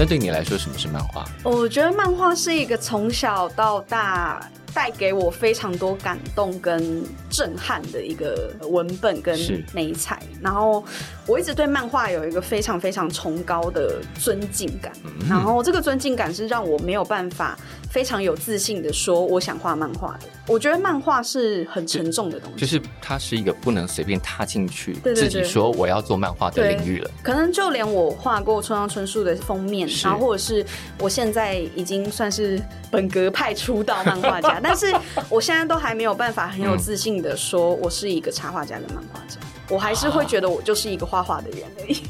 那对你来说，什么是漫画？我觉得漫画是一个从小到大带给我非常多感动跟震撼的一个文本跟美彩。然后我一直对漫画有一个非常非常崇高的尊敬感。嗯、然后这个尊敬感是让我没有办法非常有自信的说我想画漫画的。我觉得漫画是很沉重的东西，就，是它是一个不能随便踏进去，对对对，自己说我要做漫画的领域了。可能就连我画过村上春树的封面，然后或者是我现在已经算是本格派出道漫画家，但是我现在都还没有办法很有自信的说我是一个插画家的漫画家，我还是会觉得我就是一个画画的人而已。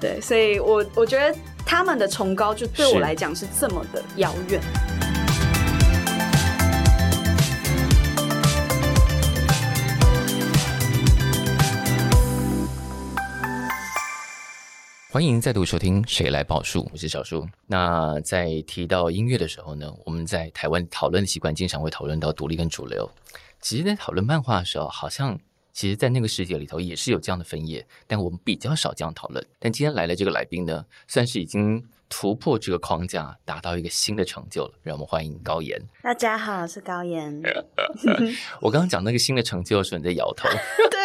对，所以我我觉得他们的崇高就对我来讲是这么的遥远。欢迎再度收听《谁来报数》，我是小树。那在提到音乐的时候呢，我们在台湾讨论的习惯经常会讨论到独立跟主流。其实，在讨论漫画的时候，好像其实，在那个世界里头也是有这样的分野，但我们比较少这样讨论。但今天来了这个来宾呢，算是已经突破这个框架，达到一个新的成就了。让我们欢迎高岩。大家好，我是高岩。我刚刚讲那个新的成就的时候，你在摇头。对。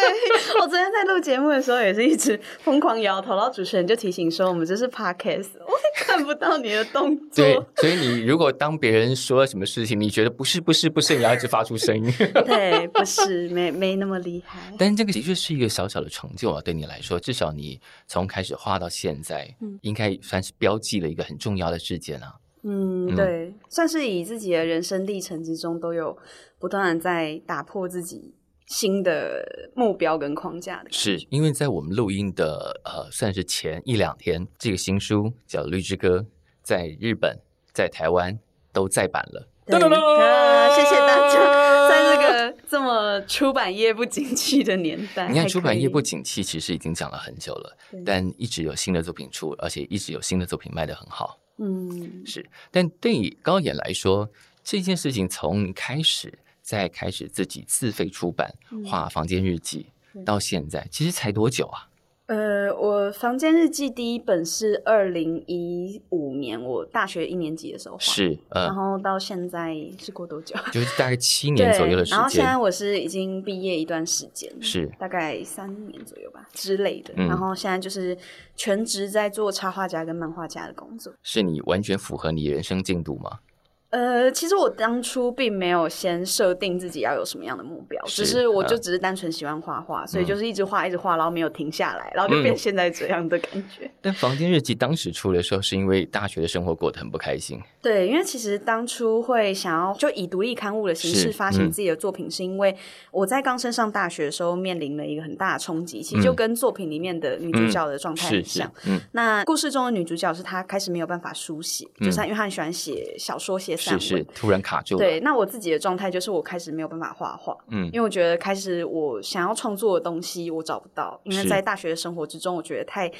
我昨天在录节目的时候也是一直疯狂摇头，然后主持人就提醒说：“我们这是 podcast，我看不到你的动作。”对，所以你如果当别人说了什么事情，你觉得不是不是不是，你要一直发出声音。对，不是，没没那么厉害。但是这个的确是一个小小的成就啊，对你来说，至少你从开始画到现在，嗯，应该算是标记了一个很重要的事件啊。嗯，对，嗯，算是以自己的人生历程之中都有不断的在打破自己。新的目标跟框架的，是因为在我们录音的呃，算是前一两天，这个新书叫《绿之歌》，在日本、在台湾都再版了。对，谢谢大家，个这么出版业不景气的年代，你看出版业不景气，其实已经讲了很久了，但一直有新的作品出，而且一直有新的作品卖得很好。嗯，是。但对于高野来说，这件事情从你开始。在开始自己自费出版画房间日记，嗯、到现在其实才多久啊？呃，我房间日记第一本是二零一五年，我大学一年级的时候画，是，呃，然后到现在是过多久？就是大概七年左右的时间。然后现在我是已经毕业一段时间，是大概三年左右吧之类的。嗯、然后现在就是全职在做插画家跟漫画家的工作。是你完全符合你人生进度吗？呃，其实我当初并没有先设定自己要有什么样的目标，是只是我就只是单纯喜欢画画，嗯、所以就是一直画一直画，然后没有停下来，然后就变现在这样的感觉。嗯、但房间日记当时出的时候，是因为大学的生活过得很不开心。对，因为其实当初会想要就以独立刊物的形式发行自己的作品，是因为我在刚升上大学的时候面临了一个很大的冲击，其实就跟作品里面的女主角的状态很像。那故事中的女主角是她开始没有办法书写，嗯、就是因为她很喜欢写小说写。是是，突然卡住了。对，那我自己的状态就是我开始没有办法画画，嗯，因为我觉得开始我想要创作的东西我找不到，因为在大学的生活之中，我觉得太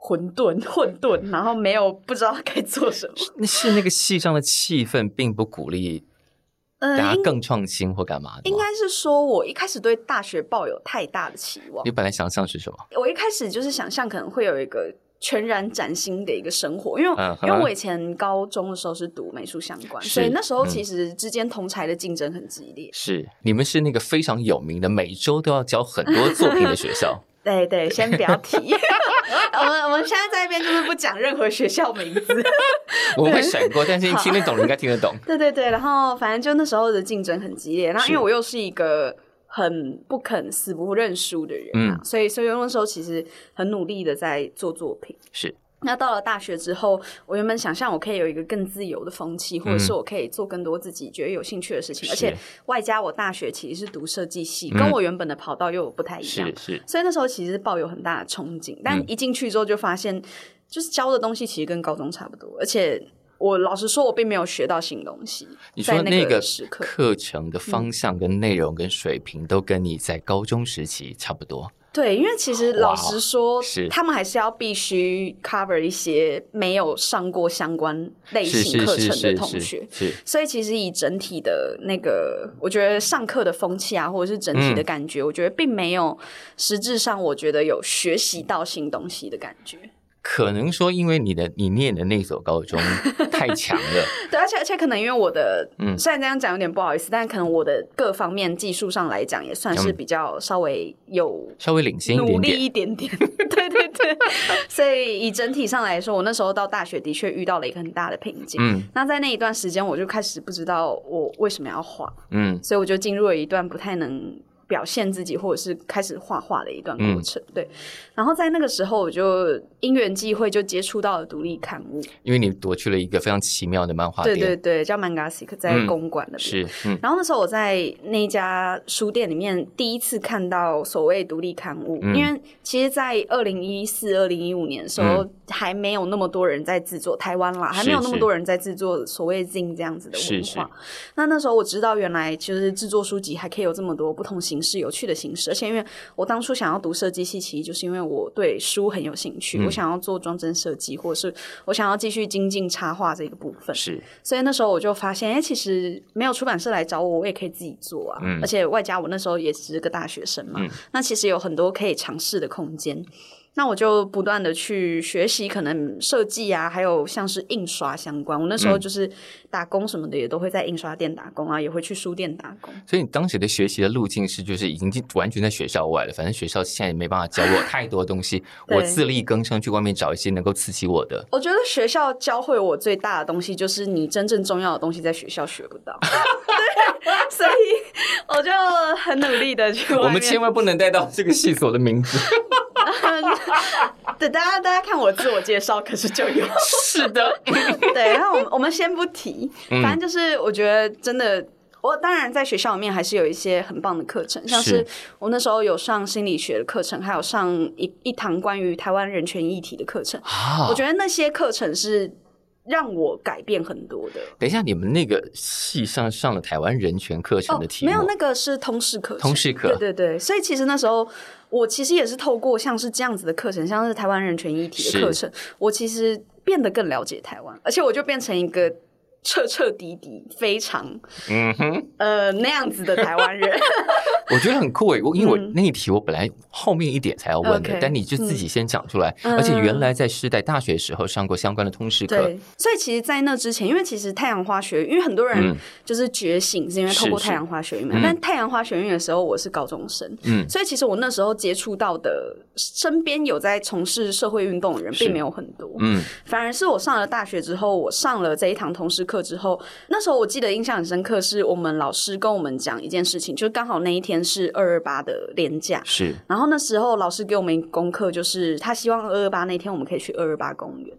混沌混沌，然后没有不知道该做什么。那是那个戏上的气氛并不鼓励，大家更创新或干嘛的？应该是说我一开始对大学抱有太大的期望。你本来想象是什么？我一开始就是想象可能会有一个。全然崭新的一个生活，因为、uh. 因为我以前高中的时候是读美术相关，所以那时候其实之间同才的竞争很激烈。是，你们是那个非常有名的，每周都要交很多作品的学校。对对，先不要提。我们我们现在在一边就是不讲任何学校名字。我们会闪过，但是你听得懂，你应该听得懂。对对对，然后反正就那时候的竞争很激烈，然后因为我又是一个。很不肯死不认输的人啊，嗯、所以所以那时候其实很努力的在做作品。是，那到了大学之后，我原本想象我可以有一个更自由的风气，或者是我可以做更多自己觉得有兴趣的事情，嗯、而且外加我大学其实是读设计系，嗯、跟我原本的跑道又不太一样。是，是，所以那时候其实抱有很大的憧憬，但一进去之后就发现，就是教的东西其实跟高中差不多，而且。我老实说，我并没有学到新东西。你说那个时刻课程的方向、跟内容、跟水平，都跟你在高中时期差不多。对，因为其实老实说，是他们还是要必须 cover 一些没有上过相关类型课程的同学。是，所以其实以整体的那个，我觉得上课的风气啊，或者是整体的感觉，嗯、我觉得并没有实质上，我觉得有学习到新东西的感觉。可能说，因为你的你念的那所高中 太强了，对，而且而且可能因为我的，嗯，虽然这样讲有点不好意思，但可能我的各方面技术上来讲，也算是比较稍微有稍微领先一点点，努力一点点，对对对。所以以整体上来说，我那时候到大学的确遇到了一个很大的瓶颈。嗯，那在那一段时间，我就开始不知道我为什么要画，嗯，所以我就进入了一段不太能。表现自己，或者是开始画画的一段过程，嗯、对。然后在那个时候，我就因缘际会就接触到了独立刊物，因为你夺去了一个非常奇妙的漫画店，对对对，叫 Mangasick，在公馆的、嗯。是，嗯。然后那时候我在那家书店里面第一次看到所谓独立刊物，嗯、因为其实，在二零一四、二零一五年的时候，嗯、还没有那么多人在制作台湾啦，还没有那么多人在制作所谓 Zine 这样子的文化。是是那那时候我知道，原来其实制作书籍还可以有这么多不同形。是有趣的形式，而且因为我当初想要读设计系，其实就是因为我对书很有兴趣，嗯、我想要做装帧设计，或者是我想要继续精进插画这个部分。是，所以那时候我就发现，哎、欸，其实没有出版社来找我，我也可以自己做啊。嗯、而且外加我那时候也只是个大学生嘛，嗯、那其实有很多可以尝试的空间。那我就不断的去学习，可能设计啊，还有像是印刷相关。我那时候就是打工什么的，也都会在印刷店打工啊，也会去书店打工。所以你当时的学习的路径是，就是已经完全在学校外了。反正学校现在也没办法教我太多东西，我自力更生，去外面找一些能够刺激我的。我觉得学校教会我最大的东西，就是你真正重要的东西在学校学不到。对，所以我就很努力的去。我们千万不能带到这个系所的名字。对，大家大家看我自我介绍，可是就有 是的，对。然后我们我们先不提，反正就是我觉得真的，我当然在学校里面还是有一些很棒的课程，像是我那时候有上心理学的课程，还有上一一堂关于台湾人权议题的课程。我觉得那些课程是让我改变很多的。等一下，你们那个系上上了台湾人权课程的题目？没有，那个是通识课程。通识课，对对对。所以其实那时候。我其实也是透过像是这样子的课程，像是台湾人权议题的课程，我其实变得更了解台湾，而且我就变成一个。彻彻底底非常，嗯哼，呃，那样子的台湾人，我觉得很酷诶。我因为我那一题我本来后面一点才要问的，但你就自己先讲出来。而且原来在师大大学时候上过相关的通识课，所以其实，在那之前，因为其实太阳花学运，因为很多人就是觉醒是因为透过太阳花学运嘛。但太阳花学运的时候，我是高中生，嗯，所以其实我那时候接触到的身边有在从事社会运动的人并没有很多，嗯，反而是我上了大学之后，我上了这一堂通识课。之后，那时候我记得印象很深刻，是我们老师跟我们讲一件事情，就刚好那一天是二二八的连假，是。然后那时候老师给我们功课，就是他希望二二八那天我们可以去二二八公园，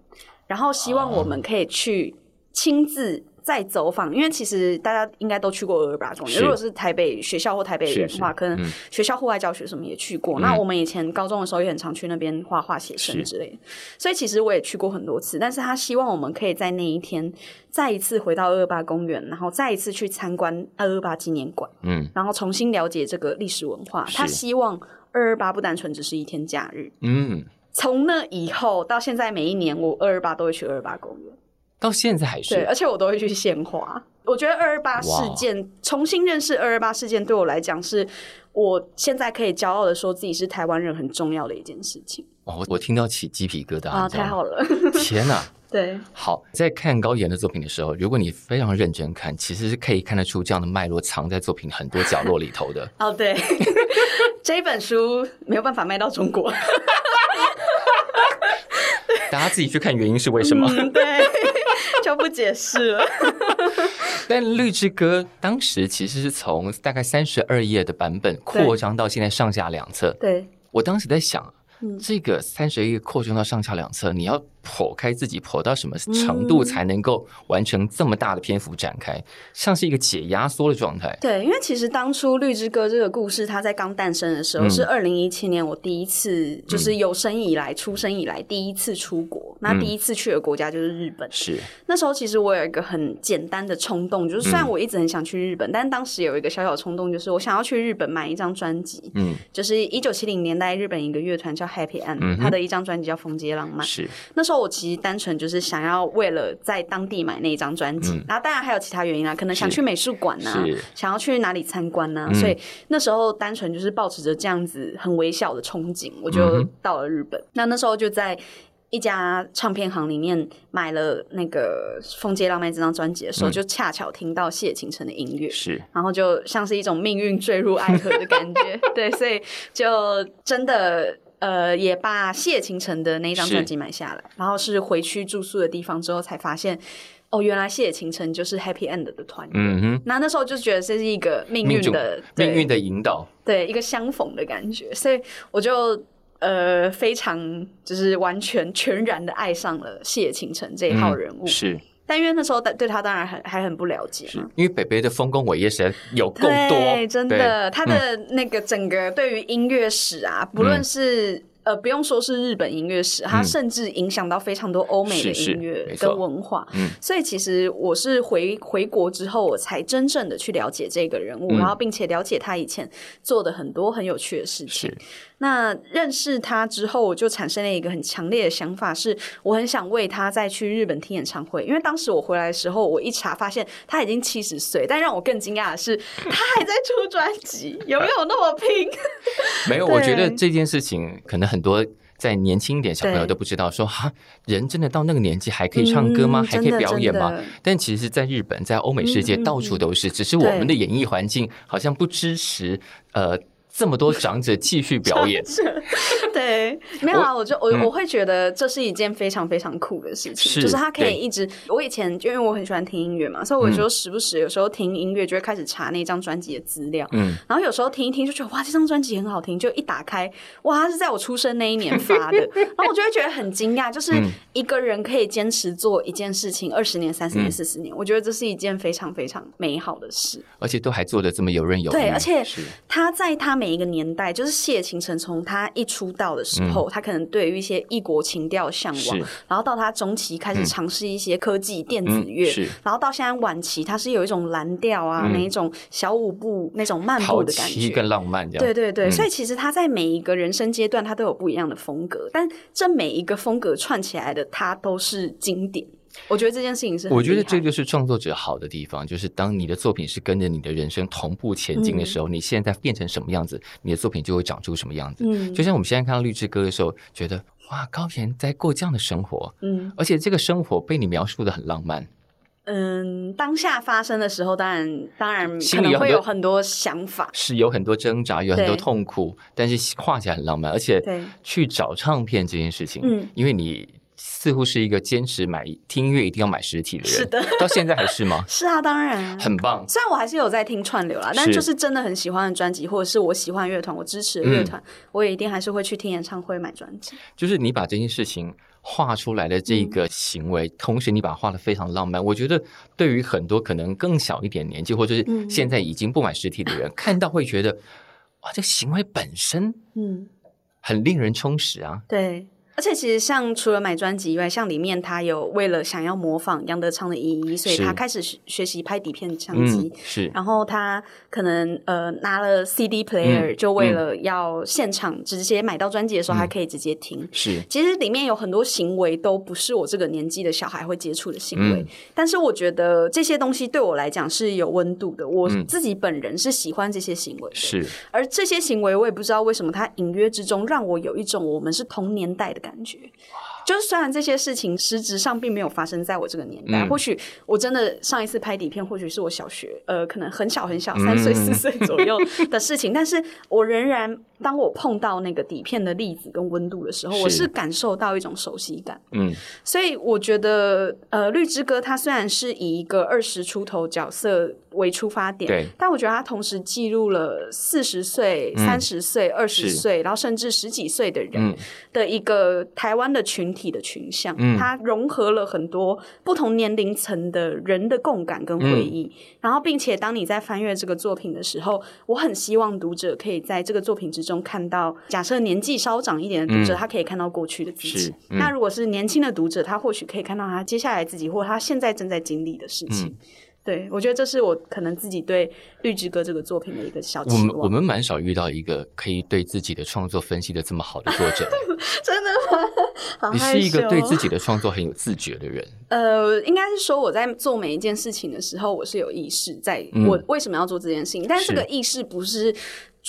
然后希望我们可以去亲自。在走访，因为其实大家应该都去过二二八公园。如果是台北学校或台北人的话，可能学校户外教学什么也去过。嗯、那我们以前高中的时候也很常去那边画画、写生之类的。所以其实我也去过很多次。但是他希望我们可以在那一天再一次回到二二八公园，然后再一次去参观二二八纪念馆，嗯，然后重新了解这个历史文化。他希望二二八不单纯只是一天假日，嗯。从那以后到现在，每一年我二二八都会去二二八公园。到现在还是对，而且我都会去献花。我觉得二二八事件.重新认识二二八事件，对我来讲是我现在可以骄傲的说自己是台湾人很重要的一件事情。哦，我听到起鸡皮疙瘩啊！太好了，天哪！对，好，在看高妍的作品的时候，如果你非常认真看，其实是可以看得出这样的脉络藏在作品很多角落里头的。哦，对，这一本书没有办法卖到中国，大家自己去看原因是为什么？嗯、对。就不解释了。但《绿之歌》当时其实是从大概三十二页的版本扩张到现在上下两册。对，我当时在想，嗯、这个三十二页扩张到上下两册，你要。剖开自己，剖到什么程度才能够完成这么大的篇幅展开？嗯、像是一个解压缩的状态。对，因为其实当初《绿之歌》这个故事，它在刚诞生的时候，嗯、是二零一七年我第一次，就是有生以来、嗯、出生以来第一次出国。那第一次去的国家就是日本。是那时候，其实我有一个很简单的冲动，就是虽然我一直很想去日本，嗯、但当时有一个小小冲动，就是我想要去日本买一张专辑。嗯，就是一九七零年代日本一个乐团叫 Happy End，他的一张专辑叫《风街浪漫》。是那时候。我其实单纯就是想要为了在当地买那一张专辑，嗯、然后当然还有其他原因啦，可能想去美术馆呐，想要去哪里参观呐、啊，嗯、所以那时候单纯就是抱持着这样子很微小的憧憬，我就到了日本。嗯、那那时候就在一家唱片行里面买了那个《风街浪漫》这张专辑的时候，嗯、就恰巧听到谢晴辰的音乐，是，然后就像是一种命运坠入爱河的感觉，对，所以就真的呃，也把谢晴城的那一张专辑买下来，然后是回去住宿的地方之后才发现，哦，原来谢晴城就是 Happy End 的团员，嗯哼，那那时候就觉得这是一个命运的命运的引导，对，一个相逢的感觉，所以我就。呃，非常就是完全全然的爱上了谢晴城这一号人物，嗯、是。但因为那时候对他当然很还很不了解嘛，因为北北的丰功伟业实在有够多，对，真的，他的那个整个对于音乐史啊，嗯、不论是。呃，不用说是日本音乐史，它甚至影响到非常多欧美的音乐跟文化。嗯，所以其实我是回回国之后，我才真正的去了解这个人物，嗯、然后并且了解他以前做的很多很有趣的事情。那认识他之后，我就产生了一个很强烈的想法，是我很想为他再去日本听演唱会。因为当时我回来的时候，我一查发现他已经七十岁，但让我更惊讶的是，他还在出专辑，有没有那么拼？没有，我觉得这件事情可能很。多在年轻一点小朋友都不知道说，说哈，人真的到那个年纪还可以唱歌吗？嗯、还可以表演吗？但其实，在日本，在欧美世界，到处都是，嗯、只是我们的演艺环境好像不支持，呃。这么多长者继续表演，对，没有啊，我就我我会觉得这是一件非常非常酷的事情，就是他可以一直。我以前就因为我很喜欢听音乐嘛，所以我就时不时有时候听音乐就会开始查那张专辑的资料，嗯，然后有时候听一听就觉得哇，这张专辑很好听，就一打开哇，他是在我出生那一年发的，然后我就会觉得很惊讶，就是一个人可以坚持做一件事情二十年、三十年、四十年，我觉得这是一件非常非常美好的事，而且都还做的这么游刃有余，对，而且他在他每。一个年代，就是谢晴辰从他一出道的时候，嗯、他可能对于一些异国情调向往，然后到他中期开始尝试一些科技电子乐，嗯、然后到现在晚期，他是有一种蓝调啊，嗯、那一种小舞步那种慢步的感觉，更浪漫。对对对，嗯、所以其实他在每一个人生阶段，他都有不一样的风格，但这每一个风格串起来的，他都是经典。我觉得这件事情是，我觉得这就是创作者好的地方，就是当你的作品是跟着你的人生同步前进的时候，嗯、你现在变成什么样子，你的作品就会长出什么样子。嗯，就像我们现在看到《绿之歌》的时候，觉得哇，高田在过这样的生活，嗯，而且这个生活被你描述的很浪漫。嗯，当下发生的时候，当然当然可能会有很多想法，是有很多挣扎，有很多痛苦，但是画起来很浪漫，而且去找唱片这件事情，嗯，因为你。似乎是一个坚持买听音乐一定要买实体的人，是的，到现在还是吗？是啊，当然，很棒。虽然我还是有在听串流啦，但就是真的很喜欢的专辑，或者是我喜欢乐团，我支持的乐团，嗯、我也一定还是会去听演唱会、买专辑。就是你把这件事情画出来的这个行为，嗯、同时你把它画的非常浪漫。我觉得对于很多可能更小一点年纪，或者是现在已经不买实体的人，嗯、看到会觉得哇，这个行为本身嗯很令人充实啊。对。而且其实像除了买专辑以外，像里面他有为了想要模仿杨德昌的姨姨，所以他开始学习拍底片相机。是，然后他可能呃拿了 CD player，就为了要现场直接买到专辑的时候，还可以直接听。是，其实里面有很多行为都不是我这个年纪的小孩会接触的行为，但是我觉得这些东西对我来讲是有温度的。我自己本人是喜欢这些行为的，是，而这些行为我也不知道为什么，他隐约之中让我有一种我们是同年代的感觉。感觉，就是虽然这些事情实质上并没有发生在我这个年代，嗯、或许我真的上一次拍底片，或许是我小学，呃，可能很小很小，三岁四岁左右的事情，嗯、但是我仍然。当我碰到那个底片的粒子跟温度的时候，是我是感受到一种熟悉感。嗯，所以我觉得，呃，《绿之歌》它虽然是以一个二十出头角色为出发点，对，但我觉得他同时记录了四十岁、三十岁、二十岁，然后甚至十几岁的人的一个台湾的群体的群像。嗯，它融合了很多不同年龄层的人的共感跟回忆。嗯、然后，并且当你在翻阅这个作品的时候，我很希望读者可以在这个作品之中。中看到，假设年纪稍长一点的读者，嗯、他可以看到过去的自己。嗯、那如果是年轻的读者，他或许可以看到他接下来自己，或他现在正在经历的事情。嗯、对，我觉得这是我可能自己对《绿之歌》这个作品的一个小期望。我们我们蛮少遇到一个可以对自己的创作分析的这么好的作者。真的吗？你是一个对自己的创作很有自觉的人。呃，应该是说我在做每一件事情的时候，我是有意识，在我为什么要做这件事情，嗯、但是这个意识不是。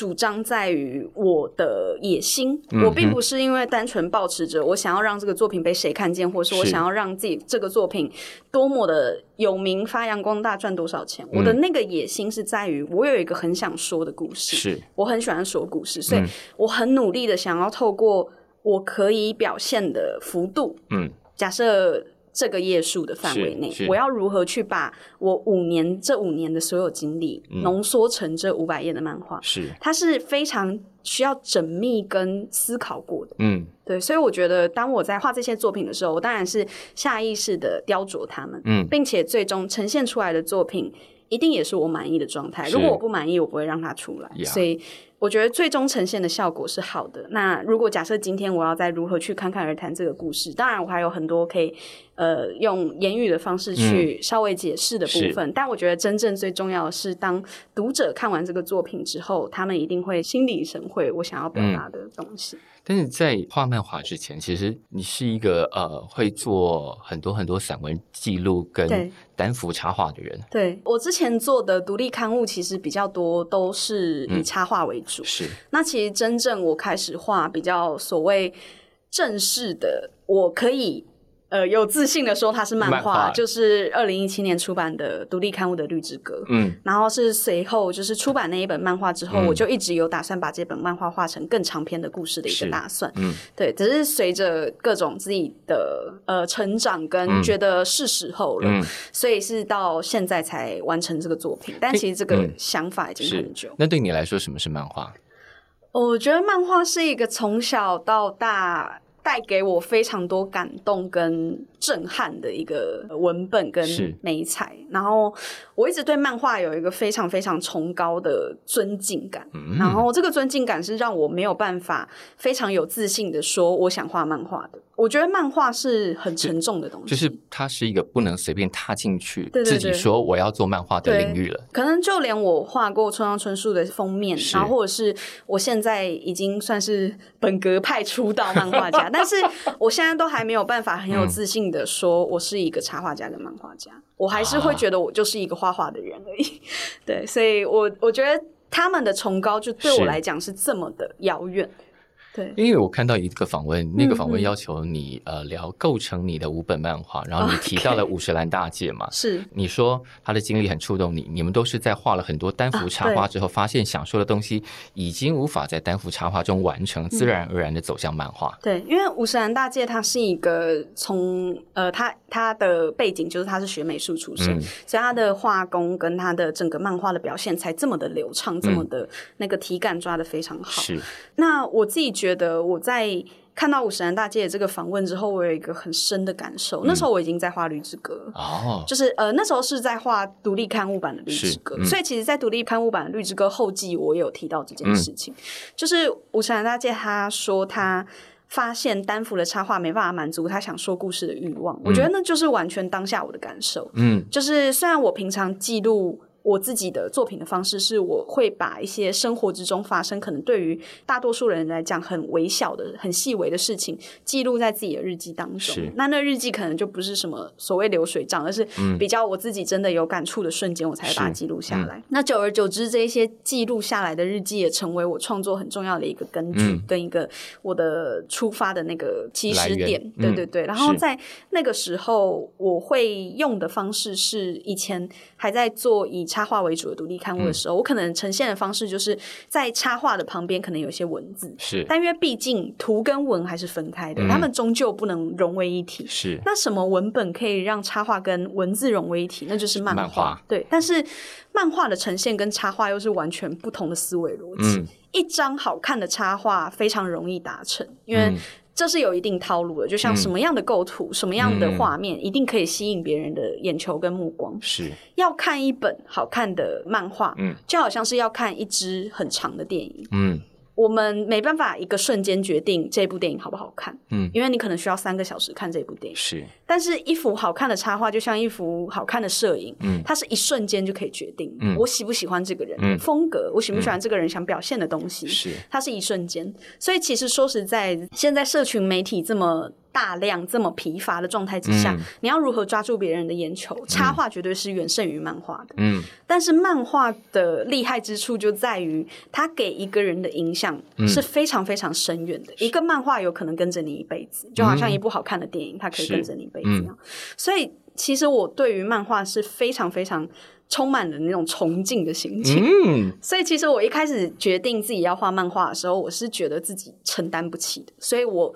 主张在于我的野心，嗯、我并不是因为单纯抱持着我想要让这个作品被谁看见，或者是。我想要让自己这个作品多么的有名、发扬光大、赚多少钱。嗯、我的那个野心是在于我有一个很想说的故事，是。我很喜欢说故事，所以我很努力的想要透过我可以表现的幅度，嗯，假设。这个页数的范围内，我要如何去把我五年这五年的所有经历浓缩成这五百页的漫画？是，它是非常需要缜密跟思考过的。嗯，对，所以我觉得当我在画这些作品的时候，我当然是下意识的雕琢它们，嗯，并且最终呈现出来的作品一定也是我满意的状态。如果我不满意，我不会让它出来。所以。我觉得最终呈现的效果是好的。那如果假设今天我要再如何去侃侃而谈这个故事，当然我还有很多可以呃用言语的方式去稍微解释的部分。嗯、但我觉得真正最重要的是，当读者看完这个作品之后，他们一定会心领神会我想要表达的东西。嗯但是在画漫画之前，其实你是一个呃会做很多很多散文记录跟单幅插画的人。对，我之前做的独立刊物，其实比较多都是以插画为主。嗯、是。那其实真正我开始画比较所谓正式的，我可以。呃，有自信的说它是漫画，漫就是二零一七年出版的独立刊物的《绿之歌》。嗯，然后是随后就是出版那一本漫画之后，嗯、我就一直有打算把这本漫画画成更长篇的故事的一个打算。嗯，对，只是随着各种自己的呃成长跟觉得是时候了，嗯、所以是到现在才完成这个作品。但其实这个想法已经很久。那对你来说，什么是漫画？我觉得漫画是一个从小到大。带给我非常多感动跟震撼的一个文本跟美彩，然后我一直对漫画有一个非常非常崇高的尊敬感，嗯、然后这个尊敬感是让我没有办法非常有自信的说我想画漫画的。我觉得漫画是很沉重的东西，就，就是它是一个不能随便踏进去，对对对，自己说我要做漫画的领域了。可能就连我画过村上春树的封面，然后或者是我现在已经算是本格派出道漫画家，但是我现在都还没有办法很有自信的说我是一个插画家跟漫画家，我还是会觉得我就是一个画画的人而已。对，所以我我觉得他们的崇高就对我来讲是这么的遥远。对，因为我看到一个访问，那个访问要求你、嗯、呃聊构成你的五本漫画，然后你提到了五十岚大介嘛，是。你说他的经历很触动你，你们都是在画了很多单幅插画之后，发现想说的东西已经无法在单幅插画中完成，自然而然的走向漫画。对，因为五十岚大介他是一个从呃他他的背景就是他是学美术出身，嗯、所以他的画工跟他的整个漫画的表现才这么的流畅，嗯、这么的那个体感抓的非常好。是，那我自己。觉得我在看到五十岚大介的这个访问之后，我有一个很深的感受。嗯、那时候我已经在画《绿之歌》哦，就是呃那时候是在画独立刊物版的《绿之歌》，嗯、所以其实，在独立刊物版的《绿之歌》后记，我也有提到这件事情。嗯、就是五十岚大介他说他发现单幅的插画没办法满足他想说故事的欲望，嗯、我觉得那就是完全当下我的感受。嗯，就是虽然我平常记录。我自己的作品的方式是，我会把一些生活之中发生，可能对于大多数人来讲很微小的、很细微的事情，记录在自己的日记当中。那那日记可能就不是什么所谓流水账，而是比较我自己真的有感触的瞬间，我才会把它记录下来。嗯、那久而久之，这一些记录下来的日记也成为我创作很重要的一个根据，嗯、跟一个我的出发的那个起始点。嗯、对对对。然后在那个时候，我会用的方式是以前还在做以插画为主的独立刊物的时候，嗯、我可能呈现的方式就是在插画的旁边可能有一些文字，是，但因为毕竟图跟文还是分开的，嗯、他们终究不能融为一体。是，那什么文本可以让插画跟文字融为一体？那就是漫画。漫画对，但是漫画的呈现跟插画又是完全不同的思维逻辑。嗯、一张好看的插画非常容易达成，因为、嗯。这是有一定套路的，就像什么样的构图、嗯、什么样的画面，嗯、一定可以吸引别人的眼球跟目光。是，要看一本好看的漫画，嗯，就好像是要看一支很长的电影，嗯。我们没办法一个瞬间决定这部电影好不好看，嗯，因为你可能需要三个小时看这部电影，是。但是一幅好看的插画就像一幅好看的摄影，嗯，它是一瞬间就可以决定，嗯，我喜不喜欢这个人，嗯，风格，我喜不喜欢这个人想表现的东西，是，它是一瞬间。所以其实说实在，现在社群媒体这么大量、这么疲乏的状态之下，嗯、你要如何抓住别人的眼球？插画绝对是远胜于漫画的。嗯，但是漫画的厉害之处就在于，它给一个人的影响是非常非常深远的。嗯、一个漫画有可能跟着你一辈子，就好像一部好看的电影，它可以跟着你一辈子一样。嗯、所以，其实我对于漫画是非常非常充满了那种崇敬的心情。嗯，所以其实我一开始决定自己要画漫画的时候，我是觉得自己承担不起的，所以我。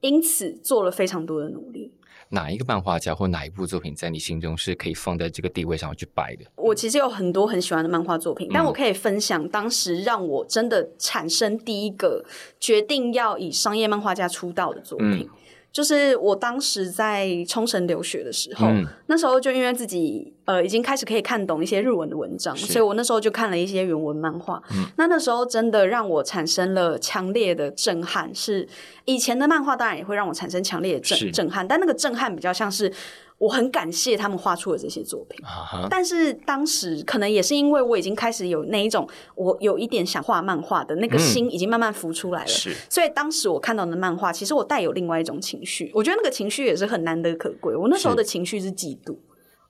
因此做了非常多的努力。哪一个漫画家或哪一部作品在你心中是可以放在这个地位上去摆的？我其实有很多很喜欢的漫画作品，嗯、但我可以分享当时让我真的产生第一个决定要以商业漫画家出道的作品。嗯就是我当时在冲绳留学的时候，嗯、那时候就因为自己呃已经开始可以看懂一些日文的文章，所以我那时候就看了一些原文漫画。嗯、那那时候真的让我产生了强烈的震撼。是以前的漫画当然也会让我产生强烈的震震撼，但那个震撼比较像是。我很感谢他们画出了这些作品，uh. 但是当时可能也是因为我已经开始有那一种我有一点想画漫画的那个心已经慢慢浮出来了，嗯、所以当时我看到的漫画，其实我带有另外一种情绪，我觉得那个情绪也是很难得可贵。我那时候的情绪是嫉妒。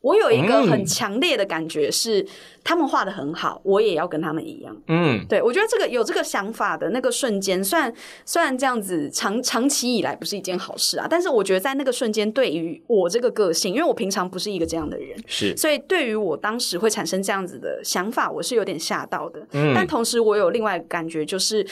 我有一个很强烈的感觉是，他们画的很好，我也要跟他们一样。嗯，对，我觉得这个有这个想法的那个瞬间，虽然虽然这样子长长期以来不是一件好事啊，但是我觉得在那个瞬间，对于我这个个性，因为我平常不是一个这样的人，是，所以对于我当时会产生这样子的想法，我是有点吓到的。嗯，但同时我有另外一个感觉，就是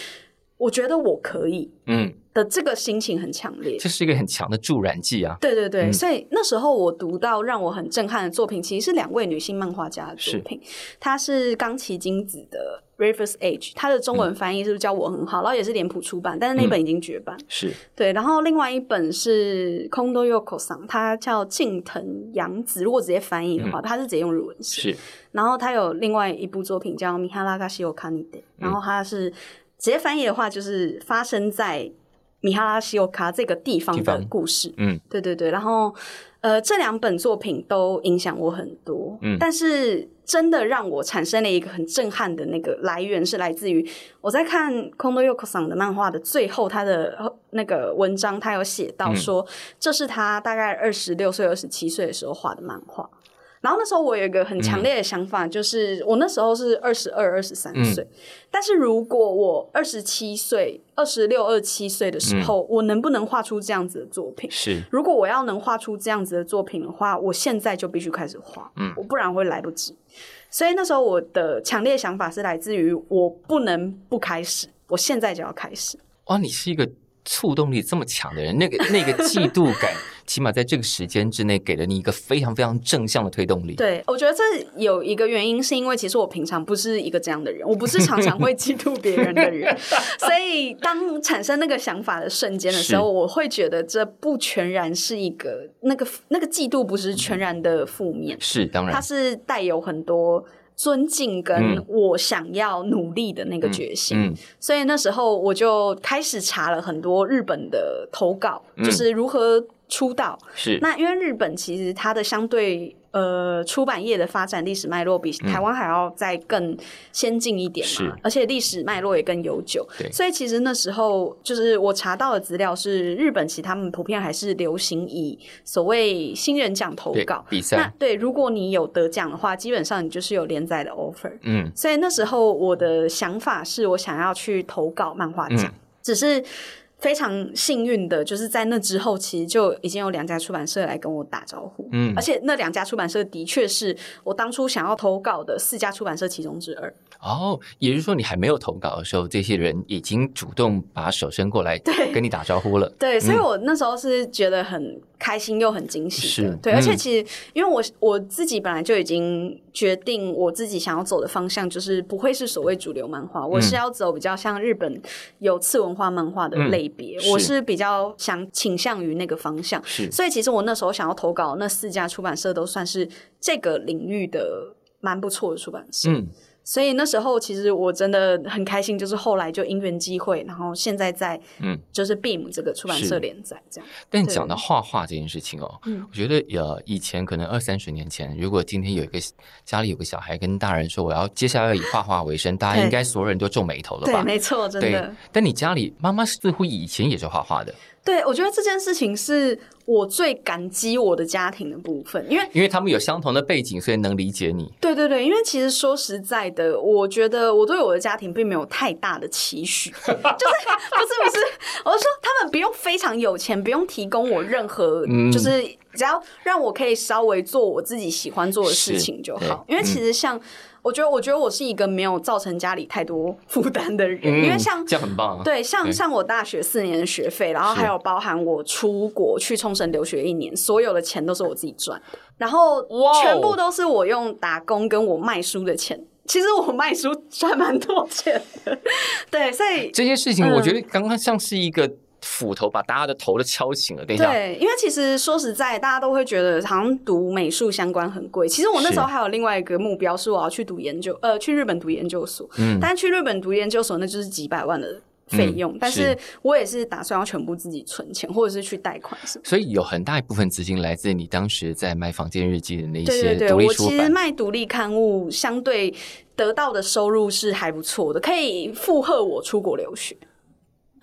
我觉得我可以。嗯。的这个心情很强烈，这是一个很强的助燃剂啊！对对对，嗯、所以那时候我读到让我很震撼的作品，其实是两位女性漫画家的作品。是她是冈崎京子的《River's Edge》，她的中文翻译是不是叫我很好？嗯、然后也是脸谱出版，但是那本已经绝版。嗯、是对，然后另外一本是 Kondo Yoko 桑，他叫近藤洋子。如果直接翻译的话，他、嗯、是直接用日文写。是，然后他有另外一部作品叫《米哈拉卡西欧卡尼德》，然后他是直接翻译的话，就是发生在。米哈拉西欧卡这个地方的故事，嗯，对对对，然后呃，这两本作品都影响我很多，嗯，但是真的让我产生了一个很震撼的那个来源，是来自于我在看 Kondo Yoko 桑的漫画的最后，他的那个文章，他有写到说，嗯、这是他大概二十六岁、二十七岁的时候画的漫画。然后那时候我有一个很强烈的想法，就是我那时候是二十二、二十三岁，但是如果我二十七岁、二十六、二十七岁的时候，我能不能画出这样子的作品？是，如果我要能画出这样子的作品的话，我现在就必须开始画，嗯，我不然会来不及。所以那时候我的强烈想法是来自于我不能不开始，我现在就要开始。哇，你是一个。触动力这么强的人，那个那个嫉妒感，起码在这个时间之内，给了你一个非常非常正向的推动力。对，我觉得这有一个原因，是因为其实我平常不是一个这样的人，我不是常常会嫉妒别人的人，所以当产生那个想法的瞬间的时候，我会觉得这不全然是一个那个那个嫉妒，不是全然的负面，是当然，它是带有很多。尊敬跟我想要努力的那个决心，嗯嗯、所以那时候我就开始查了很多日本的投稿，嗯、就是如何出道。是那因为日本其实它的相对。呃，出版业的发展历史脉络比台湾还要再更先进一点嘛，嗯、而且历史脉络也更悠久。对所以其实那时候就是我查到的资料是，日本其实他们普遍还是流行以所谓新人奖投稿比赛。那对，如果你有得奖的话，基本上你就是有连载的 offer。嗯，所以那时候我的想法是我想要去投稿漫画奖，嗯、只是。非常幸运的，就是在那之后，其实就已经有两家出版社来跟我打招呼。嗯，而且那两家出版社的确是我当初想要投稿的四家出版社其中之二。哦，也就是说，你还没有投稿的时候，这些人已经主动把手伸过来，对，跟你打招呼了。对，所以我那时候是觉得很开心又很惊喜的。是，对，而且其实因为我我自己本来就已经决定，我自己想要走的方向就是不会是所谓主流漫画，我是要走比较像日本有次文化漫画的类别，我是比较想倾向于那个方向。是，所以其实我那时候想要投稿那四家出版社都算是这个领域的蛮不错的出版社。嗯。所以那时候其实我真的很开心，就是后来就因缘机会，然后现在在嗯，就是 Beam 这个出版社连载这样。但讲到画画这件事情哦，嗯，我觉得呃以前可能二三十年前，如果今天有一个家里有个小孩跟大人说我要接下来要以画画为生，大家应该所有人都皱眉头了吧？对，没错，真的。但你家里妈妈似乎以前也是画画的。对，我觉得这件事情是我最感激我的家庭的部分，因为因为他们有相同的背景，所以能理解你。对对对，因为其实说实在的，我觉得我对我的家庭并没有太大的期许，就是不是不是，我是说他们不用非常有钱，不用提供我任何，嗯、就是只要让我可以稍微做我自己喜欢做的事情就好。因为其实像。嗯我觉得，我觉得我是一个没有造成家里太多负担的人，嗯、因为像这样很棒、啊。对，像像我大学四年的学费，然后还有包含我出国去冲绳留学一年，所有的钱都是我自己赚的，然后全部都是我用打工跟我卖书的钱。其实我卖书 赚蛮多钱的，对，所以这些事情我觉得刚刚像是一个。斧头把大家的头都敲醒了。等一下，对，因为其实说实在，大家都会觉得好像读美术相关很贵。其实我那时候还有另外一个目标，是我要去读研究，呃，去日本读研究所。嗯，但是去日本读研究所，那就是几百万的费用。嗯、但是我也是打算要全部自己存钱，或者是去贷款什么。所以有很大一部分资金来自你当时在卖房间日记的那些独立对对对，我其实卖独立刊物，相对得到的收入是还不错的，可以负荷我出国留学。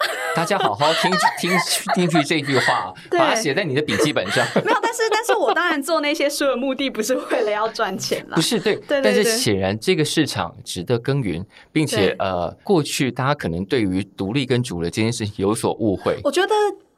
大家好好听 听听取这句话，把它写在你的笔记本上。没有，但是但是我当然做那些书的目的不是为了要赚钱啦。不是，对，对，对，对，但是显然这个市场值得耕耘，并且呃，过去大家可能对于独立跟主流这件事情有所误会。我觉得。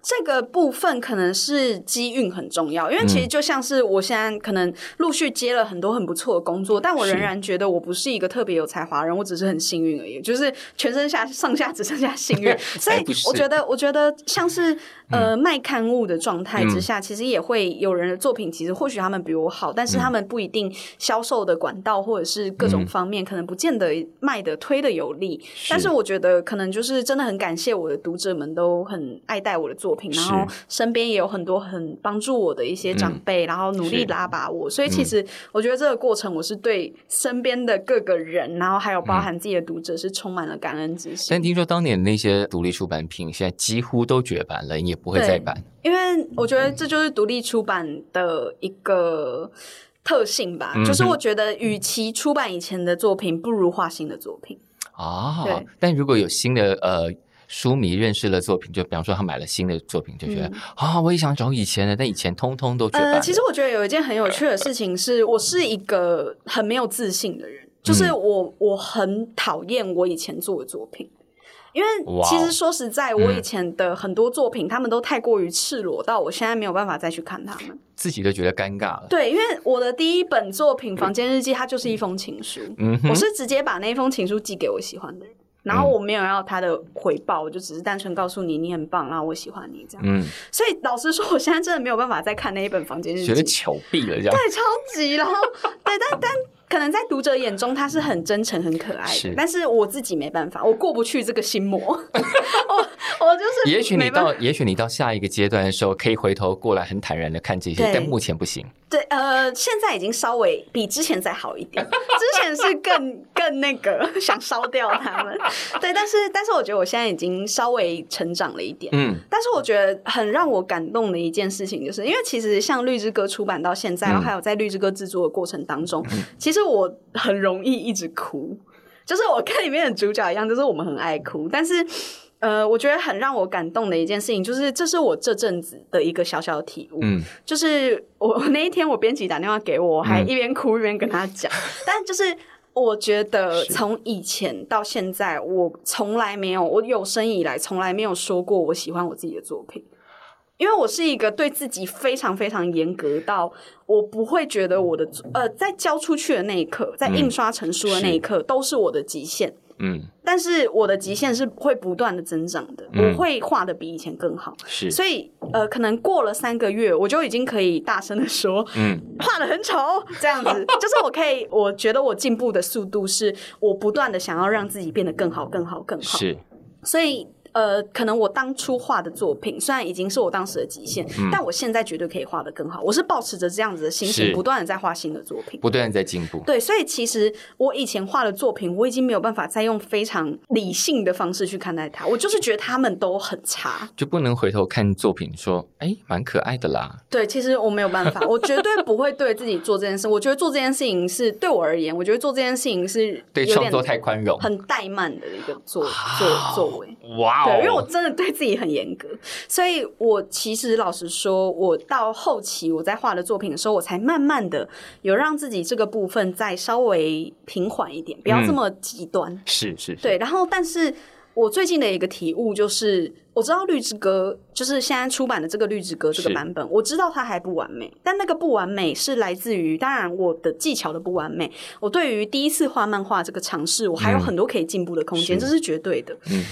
这个部分可能是机运很重要，因为其实就像是我现在可能陆续接了很多很不错的工作，但我仍然觉得我不是一个特别有才华的人，我只是很幸运而已，就是全身下上下只剩下幸运。所以我觉得，我觉得像是呃卖刊物的状态之下，其实也会有人的作品，其实或许他们比我好，但是他们不一定销售的管道或者是各种方面，可能不见得卖的推的有利。但是我觉得可能就是真的很感谢我的读者们都很爱戴我的作品。然后身边也有很多很帮助我的一些长辈，嗯、然后努力拉拔我，所以其实我觉得这个过程，我是对身边的各个人，然后还有包含自己的读者，是充满了感恩之心。但听说当年那些独立出版品，现在几乎都绝版了，也不会再版。因为我觉得这就是独立出版的一个特性吧，嗯、就是我觉得与其出版以前的作品，不如画新的作品啊。对但如果有新的呃。书迷认识了作品，就比方说他买了新的作品，就觉得啊、嗯哦，我也想找以前的，但以前通通都绝版。呃，其实我觉得有一件很有趣的事情是，我是一个很没有自信的人，就是我我很讨厌我以前做的作品，因为其实说实在，我以前的很多作品，他们都太过于赤裸，到我现在没有办法再去看他们，自己都觉得尴尬了。对，因为我的第一本作品《房间日记》，它就是一封情书，我是直接把那封情书寄给我喜欢的人。然后我没有要他的回报，我就只是单纯告诉你你很棒，然后我喜欢你这样。嗯，所以老实说，我现在真的没有办法再看那一本房间日记，觉得巧毙了这样。对，超级。然后，对，但但。可能在读者眼中他是很真诚、很可爱的，是，但是我自己没办法，我过不去这个心魔。我我就是，也许你到，也许你到下一个阶段的时候，可以回头过来很坦然的看这些，但目前不行。对，呃，现在已经稍微比之前再好一点，之前是更更那个想烧掉他们。对，但是但是我觉得我现在已经稍微成长了一点。嗯，但是我觉得很让我感动的一件事情，就是因为其实像绿之歌出版到现在，然后还有在绿之歌制作的过程当中，嗯、其实。其实我很容易一直哭，就是我跟里面的主角一样，就是我们很爱哭。但是，呃，我觉得很让我感动的一件事情，就是这是我这阵子的一个小小的体悟。嗯，就是我 那一天，我编辑打电话给我，还一边哭一边跟他讲。嗯、但就是我觉得，从以前到现在，我从来没有，我有生以来从来没有说过我喜欢我自己的作品。因为我是一个对自己非常非常严格到我不会觉得我的呃，在交出去的那一刻，在印刷成书的那一刻，都是我的极限。嗯，但是我的极限是会不断的增长的，我会画的比以前更好。是，所以呃，可能过了三个月，我就已经可以大声的说，嗯，画的很丑，这样子，就是我可以，我觉得我进步的速度是我不断的想要让自己变得更好，更好，更好。是，所以。呃，可能我当初画的作品虽然已经是我当时的极限，嗯、但我现在绝对可以画的更好。我是保持着这样子的心情，不断的在画新的作品，不断的在进步。对，所以其实我以前画的作品，我已经没有办法再用非常理性的方式去看待它。我就是觉得他们都很差，就不能回头看作品说，哎，蛮可爱的啦。对，其实我没有办法，我绝对不会对自己做这件事。我觉得做这件事情是对我而言，我觉得做这件事情是对创作太宽容、很怠慢的一个作作作为。哇哦，对，因为我真的对自己很严格，所以我其实老实说，我到后期我在画的作品的时候，我才慢慢的有让自己这个部分再稍微平缓一点，不要这么极端。嗯、是是，是，对。然后，但是我最近的一个体悟就是，我知道《绿之歌》就是现在出版的这个《绿之歌》这个版本，我知道它还不完美，但那个不完美是来自于，当然我的技巧的不完美，我对于第一次画漫画这个尝试，我还有很多可以进步的空间，嗯、这是绝对的。嗯。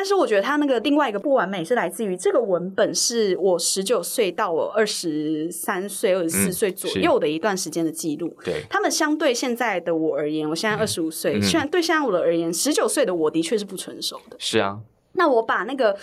但是我觉得他那个另外一个不完美是来自于这个文本是我十九岁到我二十三岁、二十四岁左右的一段时间的记录。对，他们相对现在的我而言，我现在二十五岁，虽然对现在我的而言，十九岁的我的确是不成熟的。是啊，那我把那个。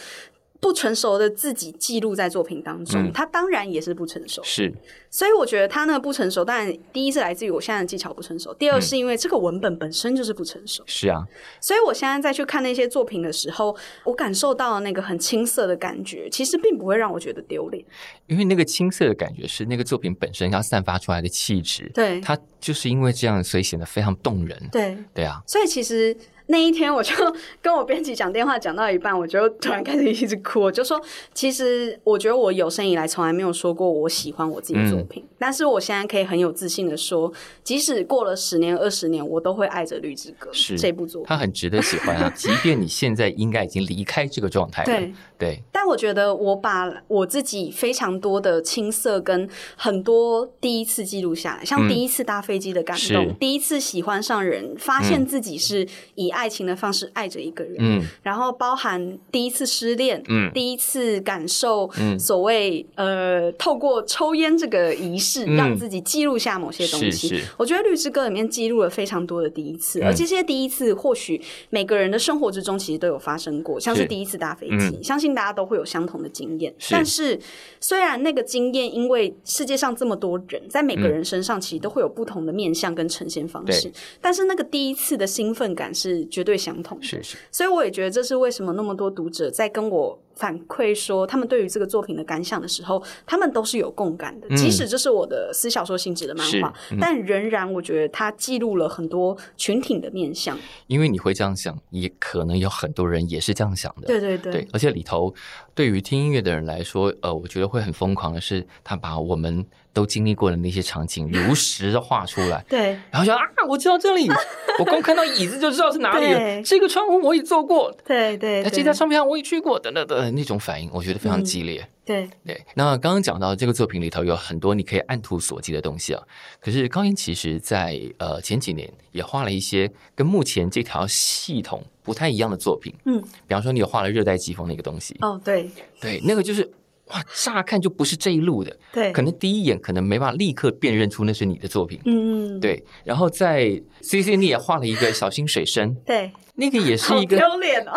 不成熟的自己记录在作品当中，嗯，他当然也是不成熟。是，所以我觉得他那个不成熟，当然第一是来自于我现在的技巧不成熟，第二是因为这个文本本身就是不成熟。是啊，所以我现在再去看那些作品的时候，我感受到那个很青涩的感觉，其实并不会让我觉得丢脸，因为那个青涩的感觉是那个作品本身要散发出来的气质。对，它就是因为这样，所以显得非常动人。对，对啊，所以其实。那一天，我就 跟我编辑讲电话，讲到一半，我就突然开始一直哭。我就说，其实我觉得我有生以来从来没有说过我喜欢我自己的作品，嗯，但是我现在可以很有自信的说，即使过了十年、二十年，我都会爱着《绿之歌》这部作品。它很值得喜欢啊！即便你现在应该已经离开这个状态了，对对。但我觉得我把我自己非常多的青涩跟很多第一次记录下来，像第一次搭飞机的感动，嗯，第一次喜欢上人，发现自己是以爱情的方式爱着一个人，嗯，然后包含第一次失恋，嗯，第一次感受所谓、嗯、呃，透过抽烟这个仪式，让自己记录下某些东西。嗯、我觉得《绿之歌》里面记录了非常多的第一次，嗯、而这些第一次或许每个人的生活之中其实都有发生过，像是。第一次搭飞机，嗯、相信大家都会有相同的经验。是。但是虽然那个经验，因为世界上这么多人，在每个人身上其实都会有不同的面向跟呈现方式，但是那个第一次的兴奋感是绝对。相同，是是，所以我也觉得这是为什么那么多读者在跟我反馈说他们对于这个作品的感想的时候，他们都是有共感的。即使这是我的私小说性质的漫画，嗯，但仍然我觉得它记录了很多群体的面相。因为你会这样想，也可能有很多人也是这样想的。对对对，对，而且里头对于听音乐的人来说，呃，我觉得会很疯狂的是，他把我们。都经历过的那些场景，如实的画出来。对，然后说啊，我知道这里，我光看到椅子就知道是哪里了。这个窗户我也坐过，对对。这家唱片行我也去过，等等等那种反应，我觉得非常激烈。嗯、对对。那刚刚讲到这个作品里头有很多你可以按图索骥的东西啊。可是高音其实在呃前几年也画了一些跟目前这条系统不太一样的作品。嗯，比方说你有画了热带季风那个东西。哦，对对，那个就是。哇，乍看就不是这一路的，对，可能第一眼可能没办法立刻辨认出那是你的作品，嗯，对。然后在 C C 你也画了一个小心水深，对，那个也是一个丢脸哦，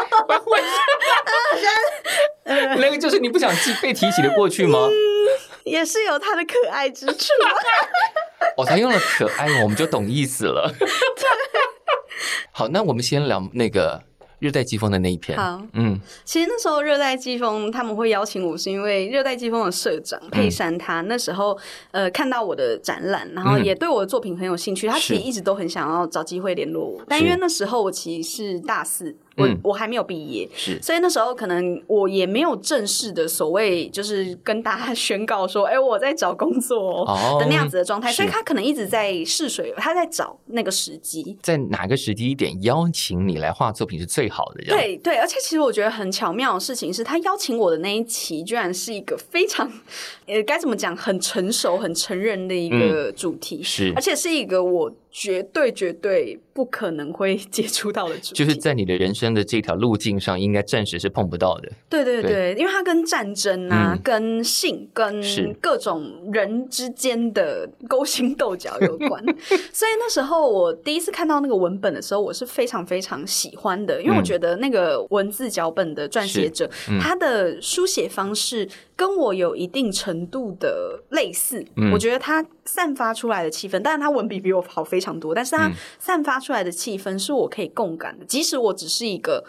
那个就是你不想记被提起的过去吗？嗯，也是有它的可爱之处。哦，他用了可爱，我们就懂意思了。好，那我们先聊那个。热带季风的那一篇，好，嗯，其实那时候热带季风他们会邀请我，是因为热带季风的社长佩珊他那时候呃看到我的展览，然后也对我的作品很有兴趣，他其实一直都很想要找机会联络我，但因为那时候我其实是大四。我我还没有毕业，是，所以那时候可能我也没有正式的所谓，就是跟大家 宣告说，哎，我在找工作的那样子的状态，所以他可能一直在试水，他在找那个时机，在哪个时机点邀请你来画作品是最好的。对对，而且其实我觉得很巧妙的事情是他邀请我的那一期，居然是一个非常呃该怎么讲，很成熟、很成人的一个主题，是，而且是一个我。绝对绝对不可能会 接触到的主题，就是在你的人生的这条路径上，应该暂时是碰不到的。对对对，对因为它跟战争啊、嗯、跟性、跟各种人之间的勾心斗角有关。所以那时候我第一次看到那个文本的时候，我是非常非常喜欢的，因为我觉得那个文字脚本的撰写者，嗯、他的书写方式跟我有一定程度的类似。嗯、我觉得他散发出来的气氛，当然他文笔比我好非。非常多，但是它散发出来的气氛是我可以共感的。即使我只是一个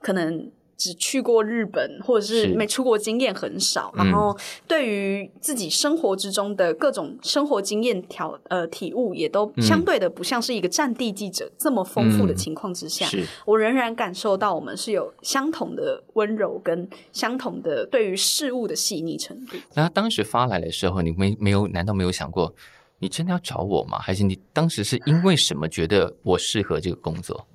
可能只去过日本，或者是没出国经验很少，然后对于自己生活之中的各种生活经验条呃体悟，也都相对的不像是一个战地记者这么丰富的情况之下，嗯、我仍然感受到我们是有相同的温柔跟相同的对于事物的细腻程度。那当时发来的时候，你没没有难道没有想过，你真的要找我吗？还是你当时是因为什么觉得我适合这个工作？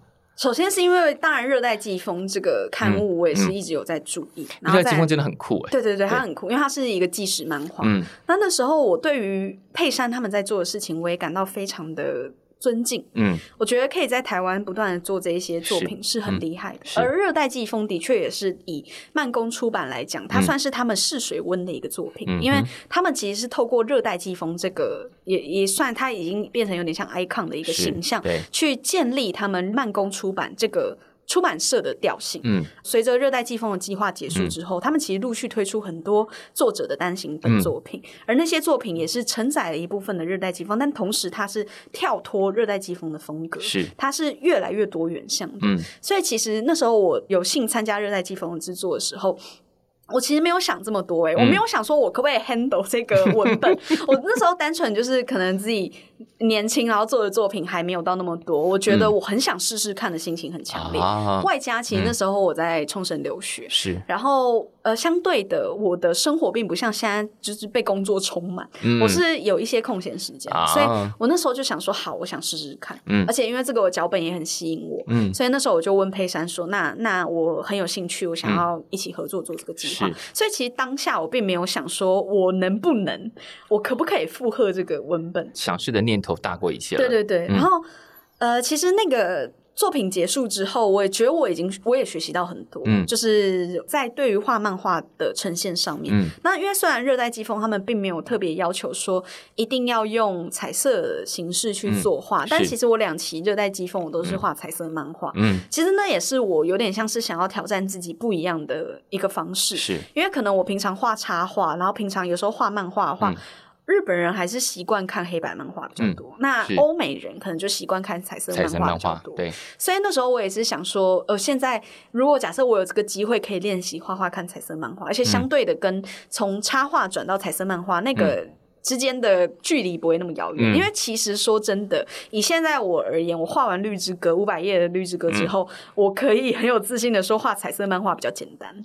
首先是因为，当然《热带季风》这个刊物，我也是一直有在注意。热带季风真的很酷哎、欸！对对对，它很酷，因为它是一个纪实漫画。嗯，那那时候我对于佩珊他们在做的事情，我也感到非常的。尊敬，嗯，我觉得可以在台湾不断的做这一些作品是很厉害的。嗯、而《热带季风》的确也是以慢工出版来讲，它算是他们试水温的一个作品，嗯、因为他们其实是透过《热带季风》这个，也也算它已经变成有点像 icon 的一个形象，对，去建立他们慢工出版这个。出版社的调性，嗯，随着热带季风的计划结束之后，嗯、他们其实陆续推出很多作者的单行本作品，嗯、而那些作品也是承载了一部分的热带季风，但同时它是跳脱热带季风的风格，是。它是越来越多元向的，嗯，所以其实那时候我有幸参加热带季风的制作的时候。我其实没有想这么多诶、欸，我没有想说我可不可以 handle 这个文本。我那时候单纯就是可能自己年轻，然后做的作品还没有到那么多。我觉得我很想试试看的心情很强烈。外加其实那时候我在冲绳留学，是。然后呃，相对的，我的生活并不像现在就是被工作充满。我是有一些空闲时间，所以我那时候就想说，好，我想试试看。嗯。而且因为这个我脚本也很吸引我，嗯。所以那时候我就问佩珊说：“那那我很有兴趣，我想要一起合作做这个计划。”所以其实当下我并没有想说，我能不能，我可不可以负荷这个文本？想试的念头大过一切了。对对对，嗯、然后呃，其实那个。作品结束之后，我也觉得我已经我也学习到很多，嗯，就是在对于画漫画的呈现上面。嗯，那因为虽然热带季风他们并没有特别要求说一定要用彩色形式去作画，嗯、但其实我两期热带季风我都是画彩色漫画。嗯，其实那也是我有点像是想要挑战自己不一样的一个方式，是因为可能我平常画插画，然后平常有时候画漫画的话。嗯日本人还是习惯看黑白漫画比较多，嗯、那欧美人可能就习惯看彩色漫画比较多。对，所以那时候我也是想说，呃，现在如果假设我有这个机会可以练习画画看彩色漫画，而且相对的跟从插画转到彩色漫画那个。嗯之间的距离不会那么遥远，嗯、因为其实说真的，以现在我而言，我画完《绿之歌》五百页的《绿之歌》之后，嗯、我可以很有自信的说，画彩色漫画比较简单，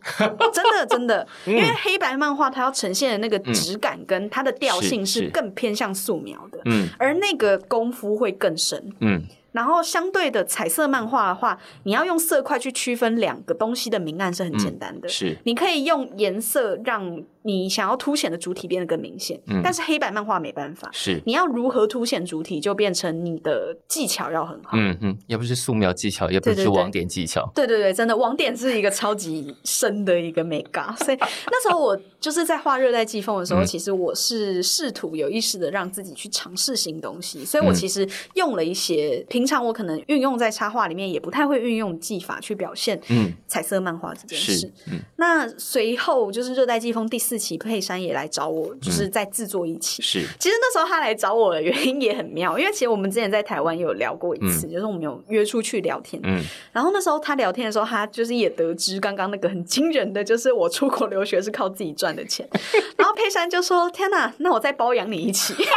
真的真的，嗯、因为黑白漫画它要呈现的那个质感跟它的调性是。更偏向素描的，嗯，而那个功夫会更深，嗯。然后相对的彩色漫画的话，你要用色块去区分两个东西的明暗是很简单的。嗯、是，你可以用颜色让你想要凸显的主体变得更明显。嗯，但是黑白漫画没办法。是，你要如何凸显主体，就变成你的技巧要很好。嗯哼，也不是素描技巧，也不是网点技巧。对对对，真的网点是一个超级深的一个美感。所以那时候我就是在画热带季风的时候，嗯、其实我是试图有意识的让自己去尝试新东西。所以我其实用了一些平。平常我可能运用在插画里面，也不太会运用技法去表现彩色漫画这件事。嗯嗯、那随后就是《热带季风》第四期，佩珊也来找我，就是在制作一期。是，其实那时候他来找我的原因也很妙，因为其实我们之前在台湾有聊过一次，嗯、就是我们有约出去聊天。嗯，然后那时候他聊天的时候，他就是也得知刚刚那个很惊人的，就是我出国留学是靠自己赚的钱。然后佩珊就说：“天哪，那我再包养你一期。”所以，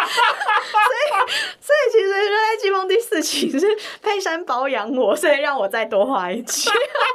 所以其实《热带季风》第四期。是佩珊包养我，所以让我再多画一句。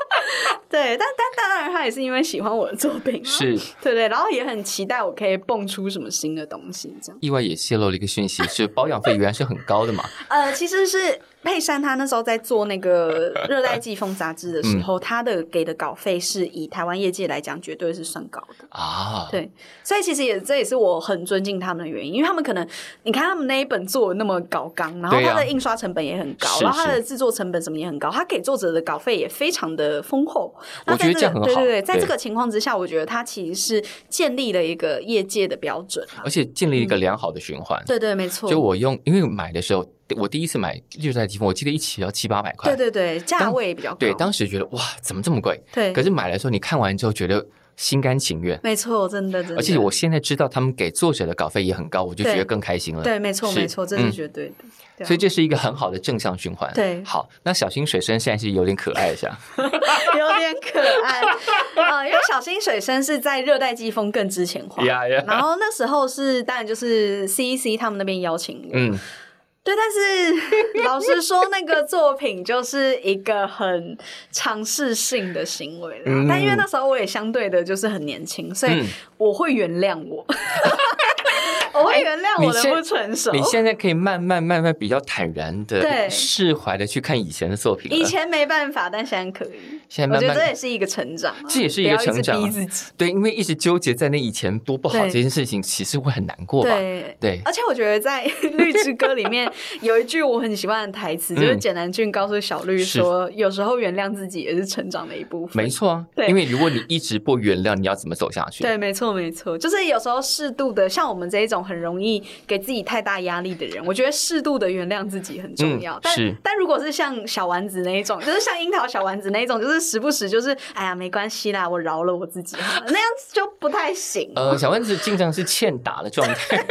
对，但但当然，他也是因为喜欢我的作品，是对对，然后也很期待我可以蹦出什么新的东西。这样意外也泄露了一个讯息，是保养费原来是很高的嘛？呃，其实是。佩珊他那时候在做那个 《热带季风》杂志的时候，他的给的稿费是以台湾业界来讲，绝对是算高的啊。对，所以其实也这也是我很尊敬他们的原因，因为他们可能你看他们那一本做的那么高纲，然后它的印刷成本也很高，然后它的制作成本什么也很高，他给作者的稿费也非常的丰厚。我觉得这样很好。对对对，在这个情况之下，我觉得他其实是建立了一个业界的标准，而且建立一个良好的循环。对对，没错。就我用，因为买的时候。我第一次买热带季风，我记得一起要七八百块。对对对，价位比较高。对，当时觉得哇，怎么这么贵？对。可是买的时候，你看完之后觉得心甘情愿。没错，真的真的。而且我现在知道他们给作者的稿费也很高，我就觉得更开心了。对，没错没错，这是绝对的。嗯所以这是一个很好的正向循环。对，好，那小心水生现在是有点可爱一下，有点可爱啊、呃，因为小心水生是在热带季风更之前画，yeah, yeah. 然后那时候是当然就是 CEC 他们那边邀请我，嗯，对，但是 老实说，那个作品就是一个很尝试性的行为啦，嗯、但因为那时候我也相对的就是很年轻，所以我会原谅我。嗯我会原谅我的不成熟。你现在可以慢慢慢慢比较坦然的、释怀的去看以前的作品。以前没办法，但现在可以。现在慢慢，我觉得这也是一个成长，这也是一个成长。逼自己。对，因为一直纠结在那以前多不好这件事情，其实会很难过吧？对对。而且我觉得在《绿之歌》里面有一句我很喜欢的台词，就是简南俊告诉小绿说：“有时候原谅自己也是成长的一部分。”没错啊，对，因为如果你一直不原谅，你要怎么走下去？对，没错没错，就是有时候适度的，像我们这一种很容易。给自己太大压力的人，我觉得适度的原谅自己很重要。嗯、但但如果是像小丸子那一种，就是像樱桃小丸子那一种，就是时不时就是哎呀没关系啦，我饶了我自己，那样子就不太行。呃，小丸子经常是欠打的状态。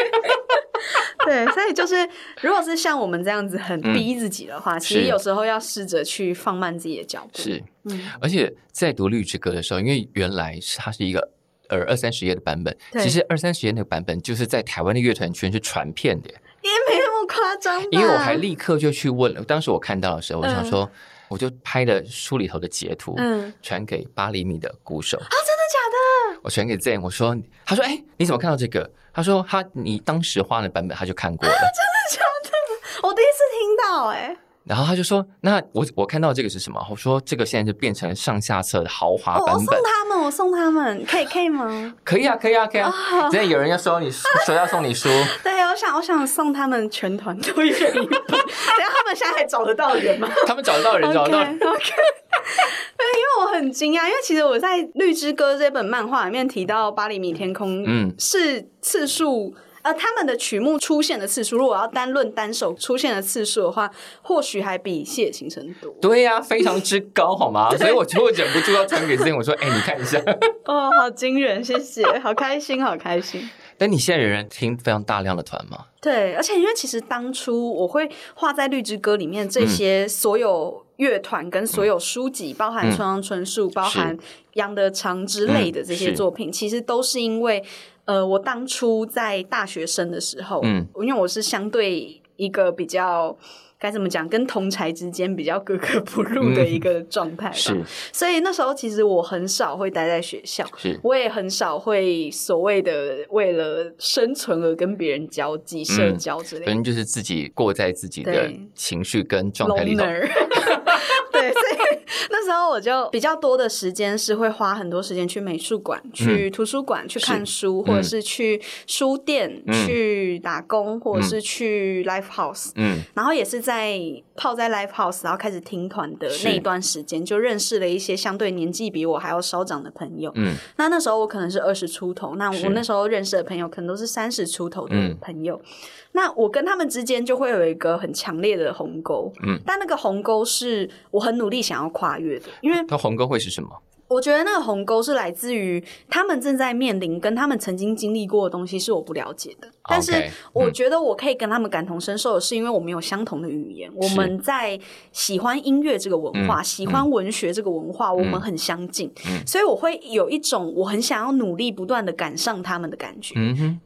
对，所以就是如果是像我们这样子很逼自己的话，嗯、其实有时候要试着去放慢自己的脚步。是，嗯，而且在读《绿之歌》的时候，因为原来是它是一个。呃，二三十页的版本，其实二三十页那个版本就是在台湾的乐团圈是传遍的，也没那么夸张。因为我还立刻就去问了，当时我看到的时候，我想说，嗯、我就拍了书里头的截图，嗯，传给八厘米的鼓手。啊，真的假的？我传给 Zen，我说，他说，哎、欸，你怎么看到这个？他说，他你当时画的版本他就看过了。啊、真的假的？我第一次听到、欸，哎。然后他就说：“那我我看到这个是什么？”我说：“这个现在就变成上下册的豪华版本。”我送他们，我送他们，可以可以吗？可以啊，可以啊，可以啊！现在有人要收你 说要送你书，对，我想我想送他们全团都一人一本。等下他们现在还找得到人吗？他们找得到人，找得到人。OK，对，因为我很惊讶，因为其实我在《绿之歌》这本漫画里面提到八厘米天空，嗯，是次数。呃，他们的曲目出现的次数，如果要单论单首出现的次数的话，或许还比谢行程多。对呀、啊，非常之高，好吗？所以我就忍不住要传给自己，我说：“哎、欸，你看一下。”哦，好惊人，谢谢，好开心，好开心。但你现在仍然听非常大量的团吗？对，而且因为其实当初我会画在《绿之歌》里面这些所有乐团跟所有书籍，嗯、包含村上春树、嗯、包含杨德昌之类的这些作品，嗯、其实都是因为。呃，我当初在大学生的时候，嗯，因为我是相对一个比较该怎么讲，跟同才之间比较格格不入的一个状态吧，是，所以那时候其实我很少会待在学校，是，我也很少会所谓的为了生存而跟别人交际、社交之类的，反正就是自己过在自己的情绪跟状态里头。对，所以 那时候我就比较多的时间是会花很多时间去美术馆、嗯、去图书馆去看。书，或者是去书店、嗯、去打工，或者是去 live house。嗯，然后也是在泡在 live house，然后开始听团的那一段时间，就认识了一些相对年纪比我还要稍长的朋友。嗯，那那时候我可能是二十出头，那我那时候认识的朋友可能都是三十出头的朋友。嗯那我跟他们之间就会有一个很强烈的鸿沟，嗯，但那个鸿沟是我很努力想要跨越的，因为它鸿沟会是什么？我觉得那个鸿沟是来自于他们正在面临跟他们曾经经历过的东西是我不了解的，但是我觉得我可以跟他们感同身受的是因为我们有相同的语言，我们在喜欢音乐这个文化、喜欢文学这个文化，我们很相近，所以我会有一种我很想要努力不断的赶上他们的感觉。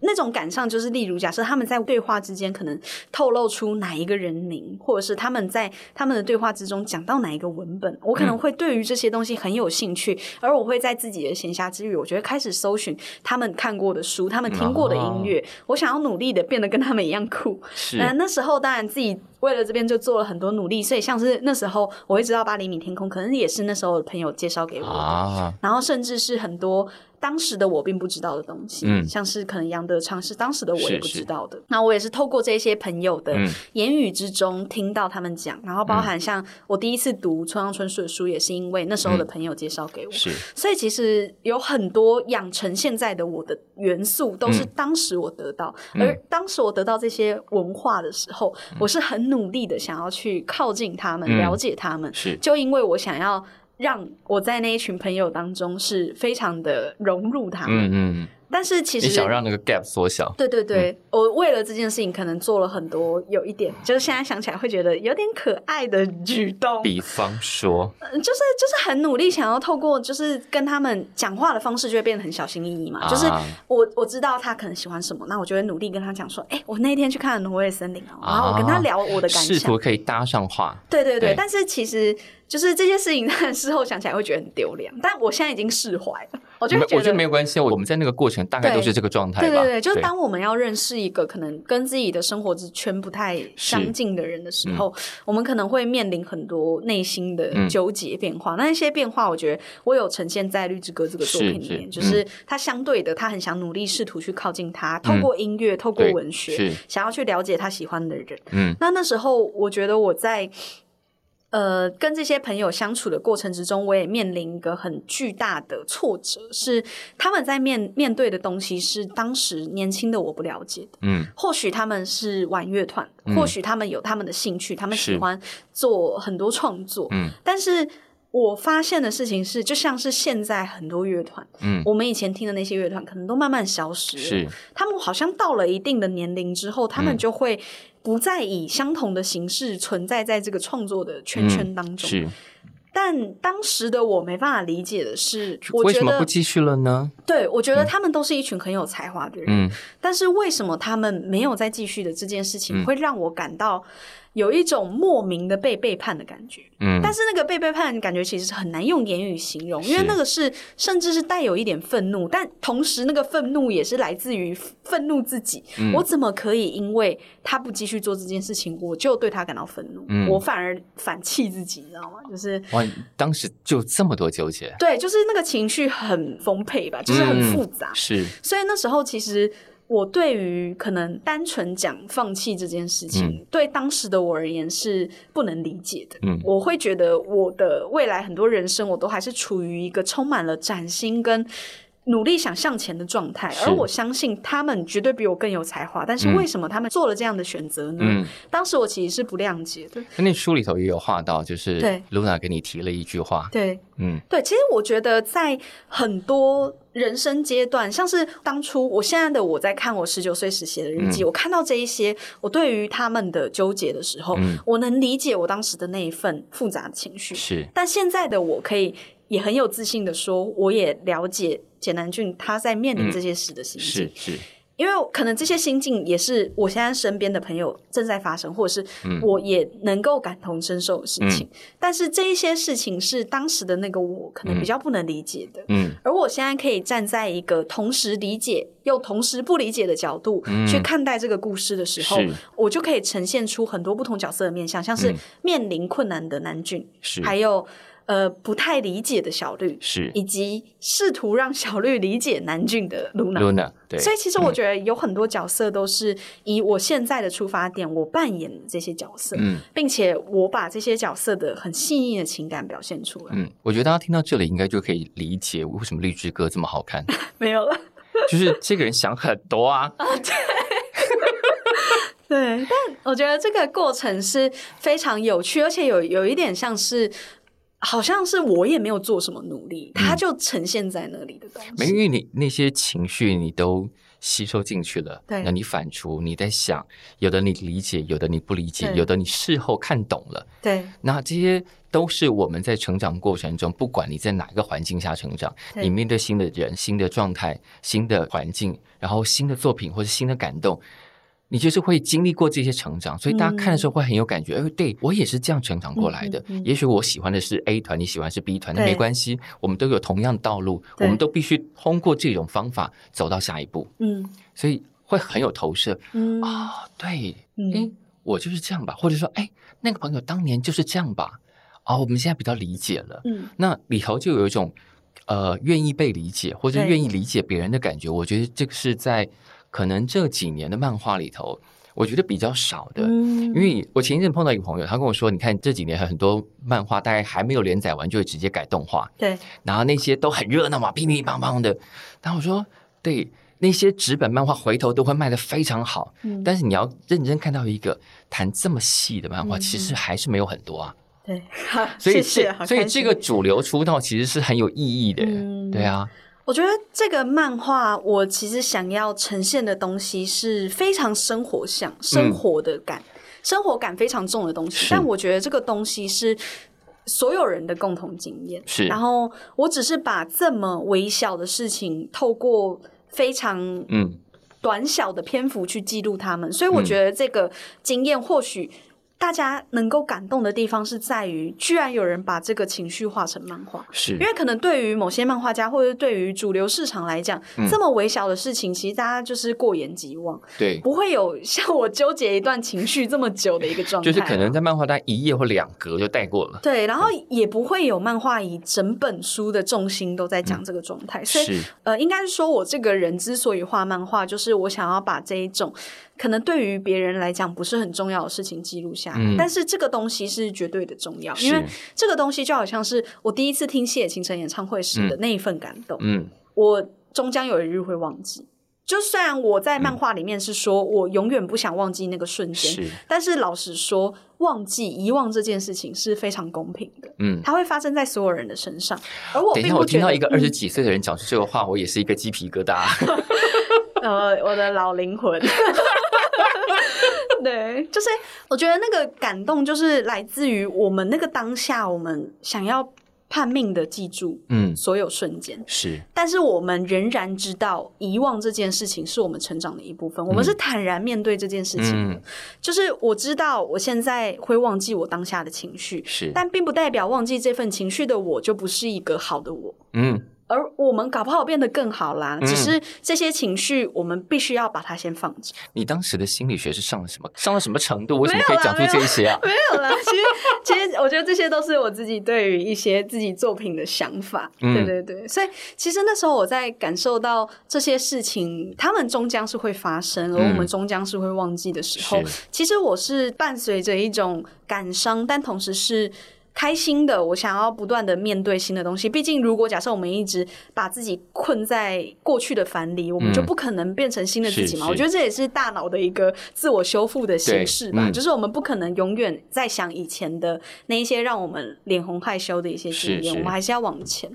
那种赶上就是例如假设他们在对话之间可能透露出哪一个人名，或者是他们在他们的对话之中讲到哪一个文本，我可能会对于这些东西很有兴趣。而我会在自己的闲暇之余，我觉得开始搜寻他们看过的书，他们听过的音乐。Oh. 我想要努力的变得跟他们一样酷。是。那那时候当然自己为了这边就做了很多努力，所以像是那时候我会知道八厘米天空，可能也是那时候的朋友介绍给我的。Ah. 然后甚至是很多。当时的我并不知道的东西，嗯，像是可能杨德昌是当时的我也不知道的。是是，那我也是透过这些朋友的言语之中听到他们讲，嗯、然后包含像我第一次读村上春树的书，也是因为那时候的朋友介绍给我。嗯，所以其实有很多养成现在的我的元素，都是当时我得到。嗯、而当时我得到这些文化的时候，嗯、我是很努力的想要去靠近他们，嗯、了解他们。是，就因为我想要。让我在那一群朋友当中是非常的融入他们。嗯嗯。但是其实你想让那个 gap 缩小，对对对，嗯、我为了这件事情可能做了很多，有一点就是现在想起来会觉得有点可爱的举动。比方说，嗯，就是就是很努力想要透过就是跟他们讲话的方式，就会变得很小心翼翼嘛。啊、就是我我知道他可能喜欢什么，那我就会努力跟他讲说，哎、欸，我那天去看了挪威森林哦，然后我跟他聊我的感想，试图可以搭上话。对对对，对但是其实。就是这些事情，但 事后想起来会觉得很丢脸，但我现在已经释怀了。我觉得我觉得没有关系，我们在那个过程大概都是这个状态吧。对对对，就是当我们要认识一个可能跟自己的生活之圈不太相近的人的时候，嗯、我们可能会面临很多内心的纠结变化。嗯、那一些变化，我觉得我有呈现在《绿之歌》这个作品里面，是是就是他相对的，他很想努力试图去靠近他，透过音乐，透过文学，想要去了解他喜欢的人。嗯，那那时候我觉得我在。呃，跟这些朋友相处的过程之中，我也面临一个很巨大的挫折，是他们在面面对的东西是当时年轻的我不了解的。嗯，或许他们是玩乐团，嗯、或许他们有他们的兴趣，他们喜欢做很多创作。嗯，但是我发现的事情是，就像是现在很多乐团，嗯，我们以前听的那些乐团，可能都慢慢消失了。是，他们好像到了一定的年龄之后，他们就会。不再以相同的形式存在在这个创作的圈圈当中。嗯、是，但当时的我没办法理解的是，我觉得，为什么不继续了呢？对，我觉得他们都是一群很有才华的人，嗯、但是为什么他们没有再继续的这件事情，会让我感到。有一种莫名的被背叛的感觉，嗯，但是那个被背叛的感觉其实是很难用言语形容，因为那个是甚至是带有一点愤怒，但同时那个愤怒也是来自于愤怒自己。嗯，我怎么可以因为他不继续做这件事情，我就对他感到愤怒？嗯，我反而反气自己，你知道吗？就是哇，当时就这么多纠结，对，就是那个情绪很丰沛吧，就是很复杂，是，所以那时候其实。我对于可能单纯讲放弃这件事情，嗯、对当时的我而言是不能理解的。嗯，我会觉得我的未来很多人生，我都还是处于一个充满了崭新跟努力想向前的状态。而我相信他们绝对比我更有才华，但是为什么他们做了这样的选择呢？嗯，当时我其实是不谅解的。那书里头也有画到，就是对 Luna 给你提了一句话。对，嗯，对，其实我觉得在很多。人生阶段，像是当初我现在的我在看我十九岁时写的日记，嗯、我看到这一些，我对于他们的纠结的时候，嗯、我能理解我当时的那一份复杂的情绪。是，但现在的我可以也很有自信的说，我也了解简南俊他在面临这些事的心境。嗯、是是。因为可能这些心境也是我现在身边的朋友正在发生，或者是我也能够感同身受的事情。嗯、但是这一些事情是当时的那个我可能比较不能理解的。嗯，而我现在可以站在一个同时理解又同时不理解的角度去看待这个故事的时候，嗯、我就可以呈现出很多不同角色的面相，像是面临困难的南俊，是还有。呃，不太理解的小绿是，以及试图让小绿理解南俊的 Luna。Luna，对。所以其实我觉得有很多角色都是以我现在的出发点，我扮演这些角色，嗯，并且我把这些角色的很细腻的情感表现出来。嗯，我觉得大家听到这里应该就可以理解为什么绿之歌这么好看。没有了，就是 这个人想很多啊。啊，对。对，但我觉得这个过程是非常有趣，而且有有一点像是。好像是我也没有做什么努力，它就呈现在那里的东西。没，因为你那些情绪你都吸收进去了，对，那你反刍，你在想，有的你理解，有的你不理解，有的你事后看懂了，对。那这些都是我们在成长过程中，不管你在哪个环境下成长，你面对新的人、新的状态、新的环境，然后新的作品或者新的感动。你就是会经历过这些成长，所以大家看的时候会很有感觉。哎、嗯，对我也是这样成长过来的。嗯嗯嗯、也许我喜欢的是 A 团，你喜欢是 B 团，那没关系，我们都有同样的道路，我们都必须通过这种方法走到下一步。嗯，所以会很有投射。嗯啊、哦，对，嗯、我就是这样吧，或者说，哎，那个朋友当年就是这样吧。哦，我们现在比较理解了。嗯，那里头就有一种呃愿意被理解或者愿意理解别人的感觉。我觉得这个是在。可能这几年的漫画里头，我觉得比较少的，嗯、因为我前一阵碰到一个朋友，他跟我说：“你看这几年很多漫画，大概还没有连载完就会直接改动画，对，然后那些都很热闹嘛，乒乒乓乓的。”然后我说：“对，那些纸本漫画回头都会卖得非常好，嗯、但是你要认真看到一个谈这么细的漫画，嗯、其实还是没有很多啊。”对，所以谢谢，所以这个主流出道其实是很有意义的，嗯、对啊。我觉得这个漫画，我其实想要呈现的东西是非常生活向、生活的感、嗯、生活感非常重的东西。但我觉得这个东西是所有人的共同经验。是，然后我只是把这么微小的事情，透过非常嗯短小的篇幅去记录他们。所以我觉得这个经验或许。大家能够感动的地方是在于，居然有人把这个情绪画成漫画。是，因为可能对于某些漫画家，或者对于主流市场来讲，嗯，这么微小的事情，其实大家就是过眼即忘。对，不会有像我纠结一段情绪这么久的一个状态。就是可能在漫画大概一页或两格就带过了。对，然后也不会有漫画以整本书的重心都在讲这个状态。嗯，所以，呃，应该是说我这个人之所以画漫画，就是我想要把这一种。可能对于别人来讲不是很重要的事情记录下来，嗯，但是这个东西是绝对的重要，因为这个东西就好像是我第一次听谢晴晨演唱会时的那一份感动，嗯，我终将有一日会忘记。就虽然我在漫画里面是说我永远不想忘记那个瞬间，是，但是老实说，忘记遗忘这件事情是非常公平的，嗯，它会发生在所有人的身上。而我并不觉得，等一下，我听到一个二十几岁的人讲出这个话，嗯，我也是一个鸡皮疙瘩。呃，我的老灵魂。对，就是我觉得那个感动，就是来自于我们那个当下，我们想要判命的记住，嗯，所有瞬间是，但是我们仍然知道遗忘这件事情是我们成长的一部分，嗯、我们是坦然面对这件事情的、嗯。就是我知道我现在会忘记我当下的情绪，是，但并不代表忘记这份情绪的我就不是一个好的我，嗯。而我们搞不好变得更好啦，只是这些情绪，我们必须要把它先放着。你当时的心理学是上了什么？上了什么程度？为什么可以讲出这些啊？没有啦，其实其实我觉得这些都是我自己对于一些自己作品的想法。对对对，所以其实那时候我在感受到这些事情，他们终将是会发生，而我们终将是会忘记的时候，其实我是伴随着一种感伤，但同时是。开心的，我想要不断的面对新的东西。毕竟，如果假设我们一直把自己困在过去的樊篱，我们就不可能变成新的自己嘛。我觉得这也是大脑的一个自我修复的形式吧。就是我们不可能永远在想以前的那一些让我们脸红害羞的一些经验，我们还是要往前。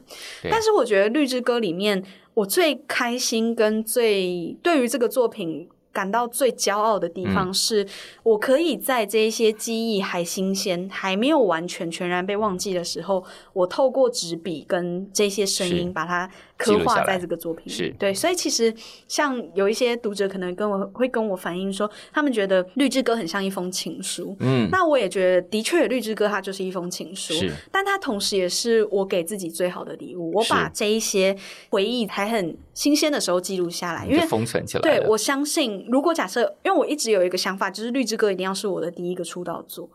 但是，我觉得《绿之歌》里面，我最开心跟最对于这个作品。感到最骄傲的地方是，我可以在这一些记忆还新鲜、还没有完全全然被忘记的时候，我透过纸笔跟这些声音把它。刻画在这个作品里，是对，所以其实像有一些读者可能跟我会跟我反映说，他们觉得《绿之歌》很像一封情书。嗯，那我也觉得，的确，《绿之歌》它就是一封情书，但它同时也是我给自己最好的礼物。我把这一些回忆还很新鲜的时候记录下来，因为封存起来。对，我相信，如果假设，因为我一直有一个想法，就是《绿之歌》一定要是我的第一个出道作。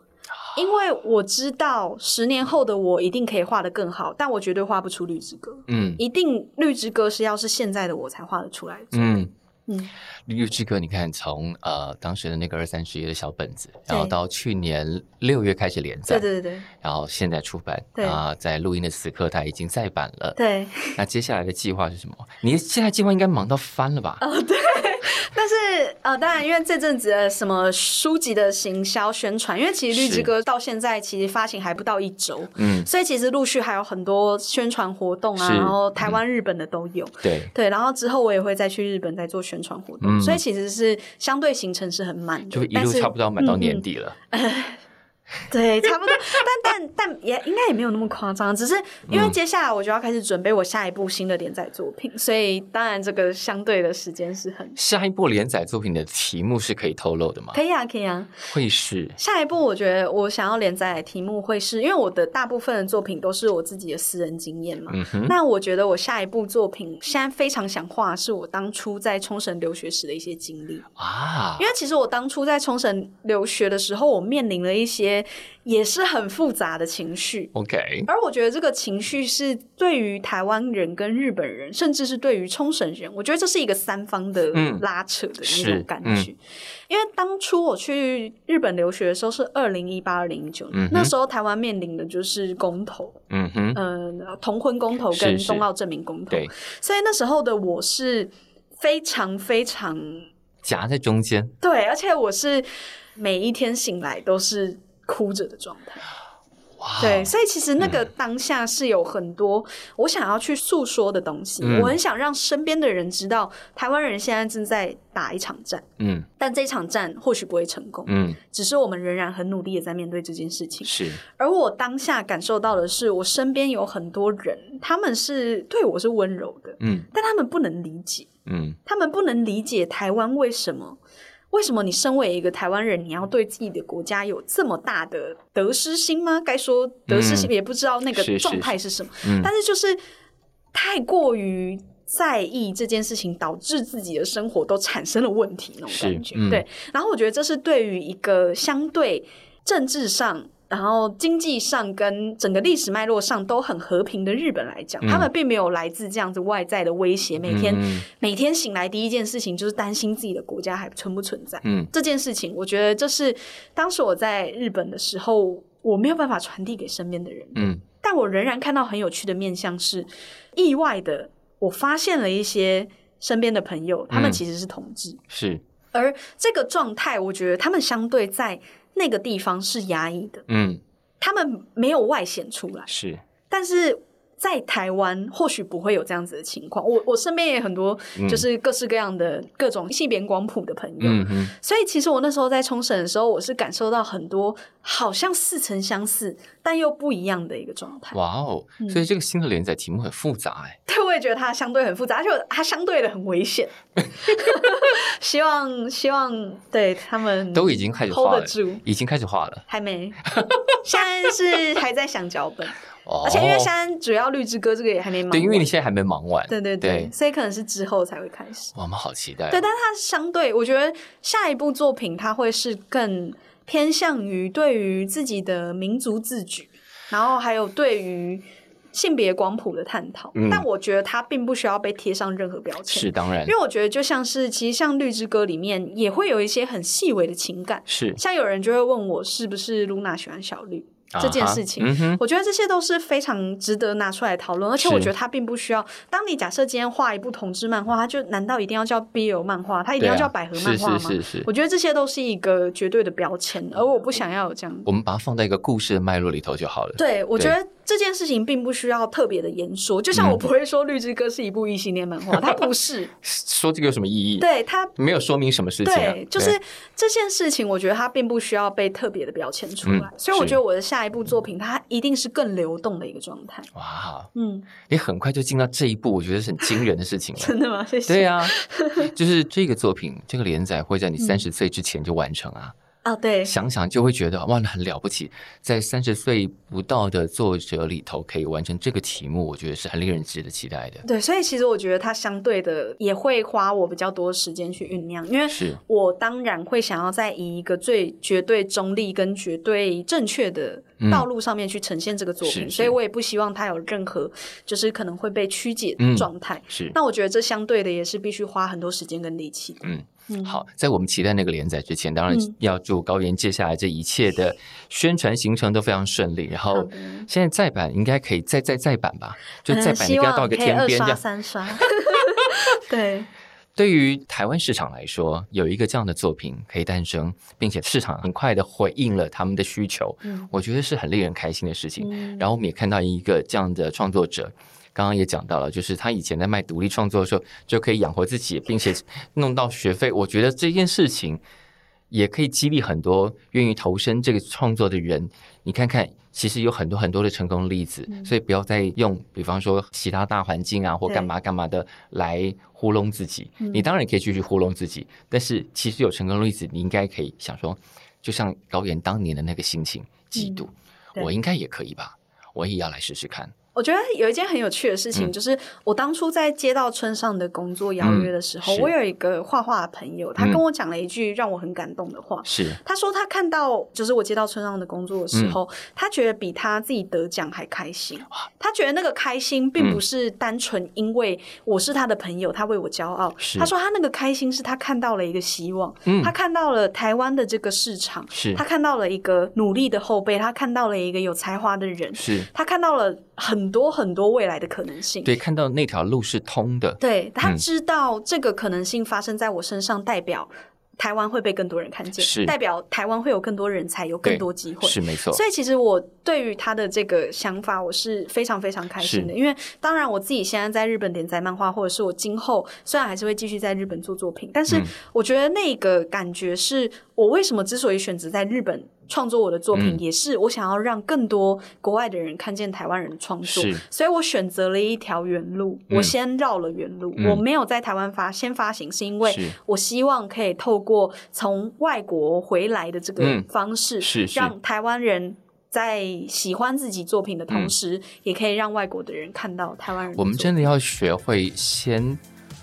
因为我知道十年后的我一定可以画得更好，但我绝对画不出绿之歌。嗯，一定绿之歌是要是现在的我才画得出来的。嗯嗯，绿之歌，你看从呃当时的那个二三十页的小本子，然后到去年六月开始连载，对对对，然后现在出版，啊，在录音的此刻它已经再版了。对，那接下来的计划是什么？你现在计划应该忙到翻了吧？哦，对。但是呃，当然，因为这阵子的什么书籍的行销宣传，因为其实《绿之歌》到现在其实发行还不到一周，嗯，所以其实陆续还有很多宣传活动啊，然后台湾、日本的都有，对对，然后之后我也会再去日本再做宣传活动，嗯，所以其实是相对行程是很满的，就一路差不多要满到年底了。对，差不多，但但但也应该也没有那么夸张，只是因为接下来我就要开始准备我下一部新的连载作品，所以当然这个相对的时间是很。下一部连载作品的题目是可以透露的吗？可以啊，可以啊。会是下一部？我觉得我想要连载的题目会是因为我的大部分的作品都是我自己的私人经验嘛。嗯哼。那我觉得我下一部作品现在非常想画，是我当初在冲绳留学时的一些经历啊。因为其实我当初在冲绳留学的时候，我面临了一些。也是很复杂的情绪，OK。而我觉得这个情绪是对于台湾人跟日本人，甚至是对于冲绳人，我觉得这是一个三方的拉扯的那种感觉。嗯、因为当初我去日本留学的时候是二零一八、二零一九年，那时候台湾面临的就是公投，嗯哼，呃，同婚公投跟冬奥证明公投，所以那时候的我是非常非常夹在中间，对，而且我是。每一天醒来都是哭着的状态，Wow, 对，所以其实那个当下是有很多我想要去诉说的东西，嗯、我很想让身边的人知道，台湾人现在正在打一场战，嗯，但这场战或许不会成功，嗯，只是我们仍然很努力的在面对这件事情，是。而我当下感受到的是，我身边有很多人，他们是对我是温柔的，嗯，但他们不能理解，嗯，他们不能理解台湾为什么。为什么你身为一个台湾人，你要对自己的国家有这么大的得失心吗？该说得失心，也不知道那个状态是什么。嗯、是是但是就是太过于在意这件事情，导致自己的生活都产生了问题那种感觉。嗯、对，然后我觉得这是对于一个相对政治上。然后经济上跟整个历史脉络上都很和平的日本来讲，嗯、他们并没有来自这样子外在的威胁。每天、嗯、每天醒来第一件事情就是担心自己的国家还存不存在。嗯，这件事情我觉得这是当时我在日本的时候我没有办法传递给身边的人。嗯，但我仍然看到很有趣的面向是意外的，我发现了一些身边的朋友，他们其实是同志。嗯、是，而这个状态，我觉得他们相对在。那个地方是压抑的，嗯，他们没有外显出来，是，但是在台湾或许不会有这样子的情况。我我身边也很多，就是各式各样的各种性别广谱的朋友，嗯哼，所以其实我那时候在冲绳的时候，我是感受到很多好像似曾相似，但又不一样的一个状态。哇哦，所以这个新的连载题目很复杂哎。对我也觉得它相对很复杂，而且它相对的很危险。希望希望对他们 都已经开始 hold 得住，已经开始画了，还没。现在是还在想脚本，哦、而且因为现在主要《绿之歌》这个也还没忙完，对，因为你现在还没忙完，对对对，对所以可能是之后才会开始。我们好期待、哦。对，但它相对，我觉得下一部作品它会是更偏向于对于自己的民族自举，然后还有对于。性别光谱的探讨，嗯、但我觉得它并不需要被贴上任何标签。是当然，因为我觉得就像是，其实像《绿之歌》里面也会有一些很细微的情感。是，像有人就会问我，是不是露娜喜欢小绿？这件事情，嗯、我觉得这些都是非常值得拿出来讨论，而且我觉得它并不需要。当你假设今天画一部同志漫画，它就难道一定要叫 BL 漫画？它一定要叫百合漫画吗？是是是是。我觉得这些都是一个绝对的标签，而我不想要有这样。我们把它放在一个故事的脉络里头就好了。对，我觉得这件事情并不需要特别的言说，就像我不会说《绿之歌》是一部异性恋漫画，它不是。说这个有什么意义？对，它没有说明什么事情、啊。对，就是这件事情，我觉得它并不需要被特别的标签出来。嗯、所以我觉得我的下一部作品，它。一定是更流动的一个状态。哇，嗯，你很快就进到这一步，我觉得是很惊人的事情了。真的吗？谢谢。对啊，就是这个作品，这个连载会在你三十岁之前就完成啊。嗯哦，对，想想就会觉得哇，那很了不起，在三十岁不到的作者里头可以完成这个题目，我觉得是很令人值得期待的。对，所以其实我觉得它相对的也会花我比较多时间去酝酿，因为我当然会想要在以一个最绝对中立跟绝对正确的道路上面去呈现这个作品，嗯、所以我也不希望它有任何就是可能会被曲解的状态。嗯、是，那我觉得这相对的也是必须花很多时间跟力气的。嗯。好，在我们期待那个连载之前，当然要祝高原接下来这一切的宣传行程都非常顺利。然后现在再版应该可以再再再版吧？就再版一定要到一个天边，这样三刷。对，对于台湾市场来说，有一个这样的作品可以诞生，并且市场很快的回应了他们的需求，嗯，我觉得是很令人开心的事情。嗯，然后我们也看到一个这样的创作者。刚刚也讲到了，就是他以前在卖独立创作的时候就可以养活自己，并且弄到学费。我觉得这件事情也可以激励很多愿意投身这个创作的人。你看看，其实有很多很多的成功例子，嗯、所以不要再用，比方说其他大环境啊或干嘛干嘛的来糊弄自己。你当然可以继续糊弄自己，嗯、但是其实有成功例子，你应该可以想说，就像高妍当年的那个心情，嫉妒，嗯、我应该也可以吧？我也要来试试看。我觉得有一件很有趣的事情，就是我当初在接到村上的工作邀约的时候，我有一个画画的朋友，他跟我讲了一句让我很感动的话。是，他说他看到就是我接到村上的工作的时候，他觉得比他自己得奖还开心。他觉得那个开心并不是单纯因为我是他的朋友，他为我骄傲。他说他那个开心是他看到了一个希望，他看到了台湾的这个市场，是。他看到了一个努力的后辈，他看到了一个有才华的人，是。他看到了很。很多很多未来的可能性，对，看到那条路是通的。对，他知道这个可能性发生在我身上，代表台湾会被更多人看见，是代表台湾会有更多人才，有更多机会，是没错。所以其实我对于他的这个想法，我是非常非常开心的。因为当然我自己现在在日本连载漫画，或者是我今后虽然还是会继续在日本做作品，但是我觉得那个感觉是我为什么之所以选择在日本。创作我的作品，嗯、也是我想要让更多国外的人看见台湾人的创作，所以我选择了一条原路。嗯、我先绕了原路，嗯、我没有在台湾发先发行，是因为我希望可以透过从外国回来的这个方式，嗯、让台湾人在喜欢自己作品的同时，嗯、也可以让外国的人看到台湾人。我们真的要学会先。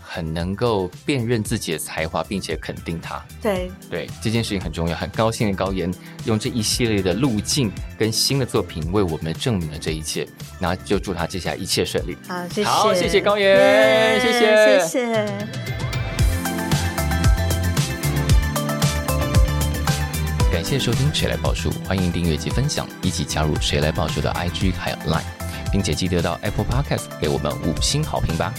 很能够辨认自己的才华，并且肯定它。对对，这件事情很重要。很高兴的高岩用这一系列的路径跟新的作品为我们证明了这一切。那就祝他接下来一切顺利。好，谢谢，好，谢谢高岩，yeah, 谢谢，谢谢。感谢收听《谁来报数》，欢迎订阅及分享，一起加入《谁来报数》的 IG 还有 Line，并且记得到 Apple Podcast 给我们五星好评吧。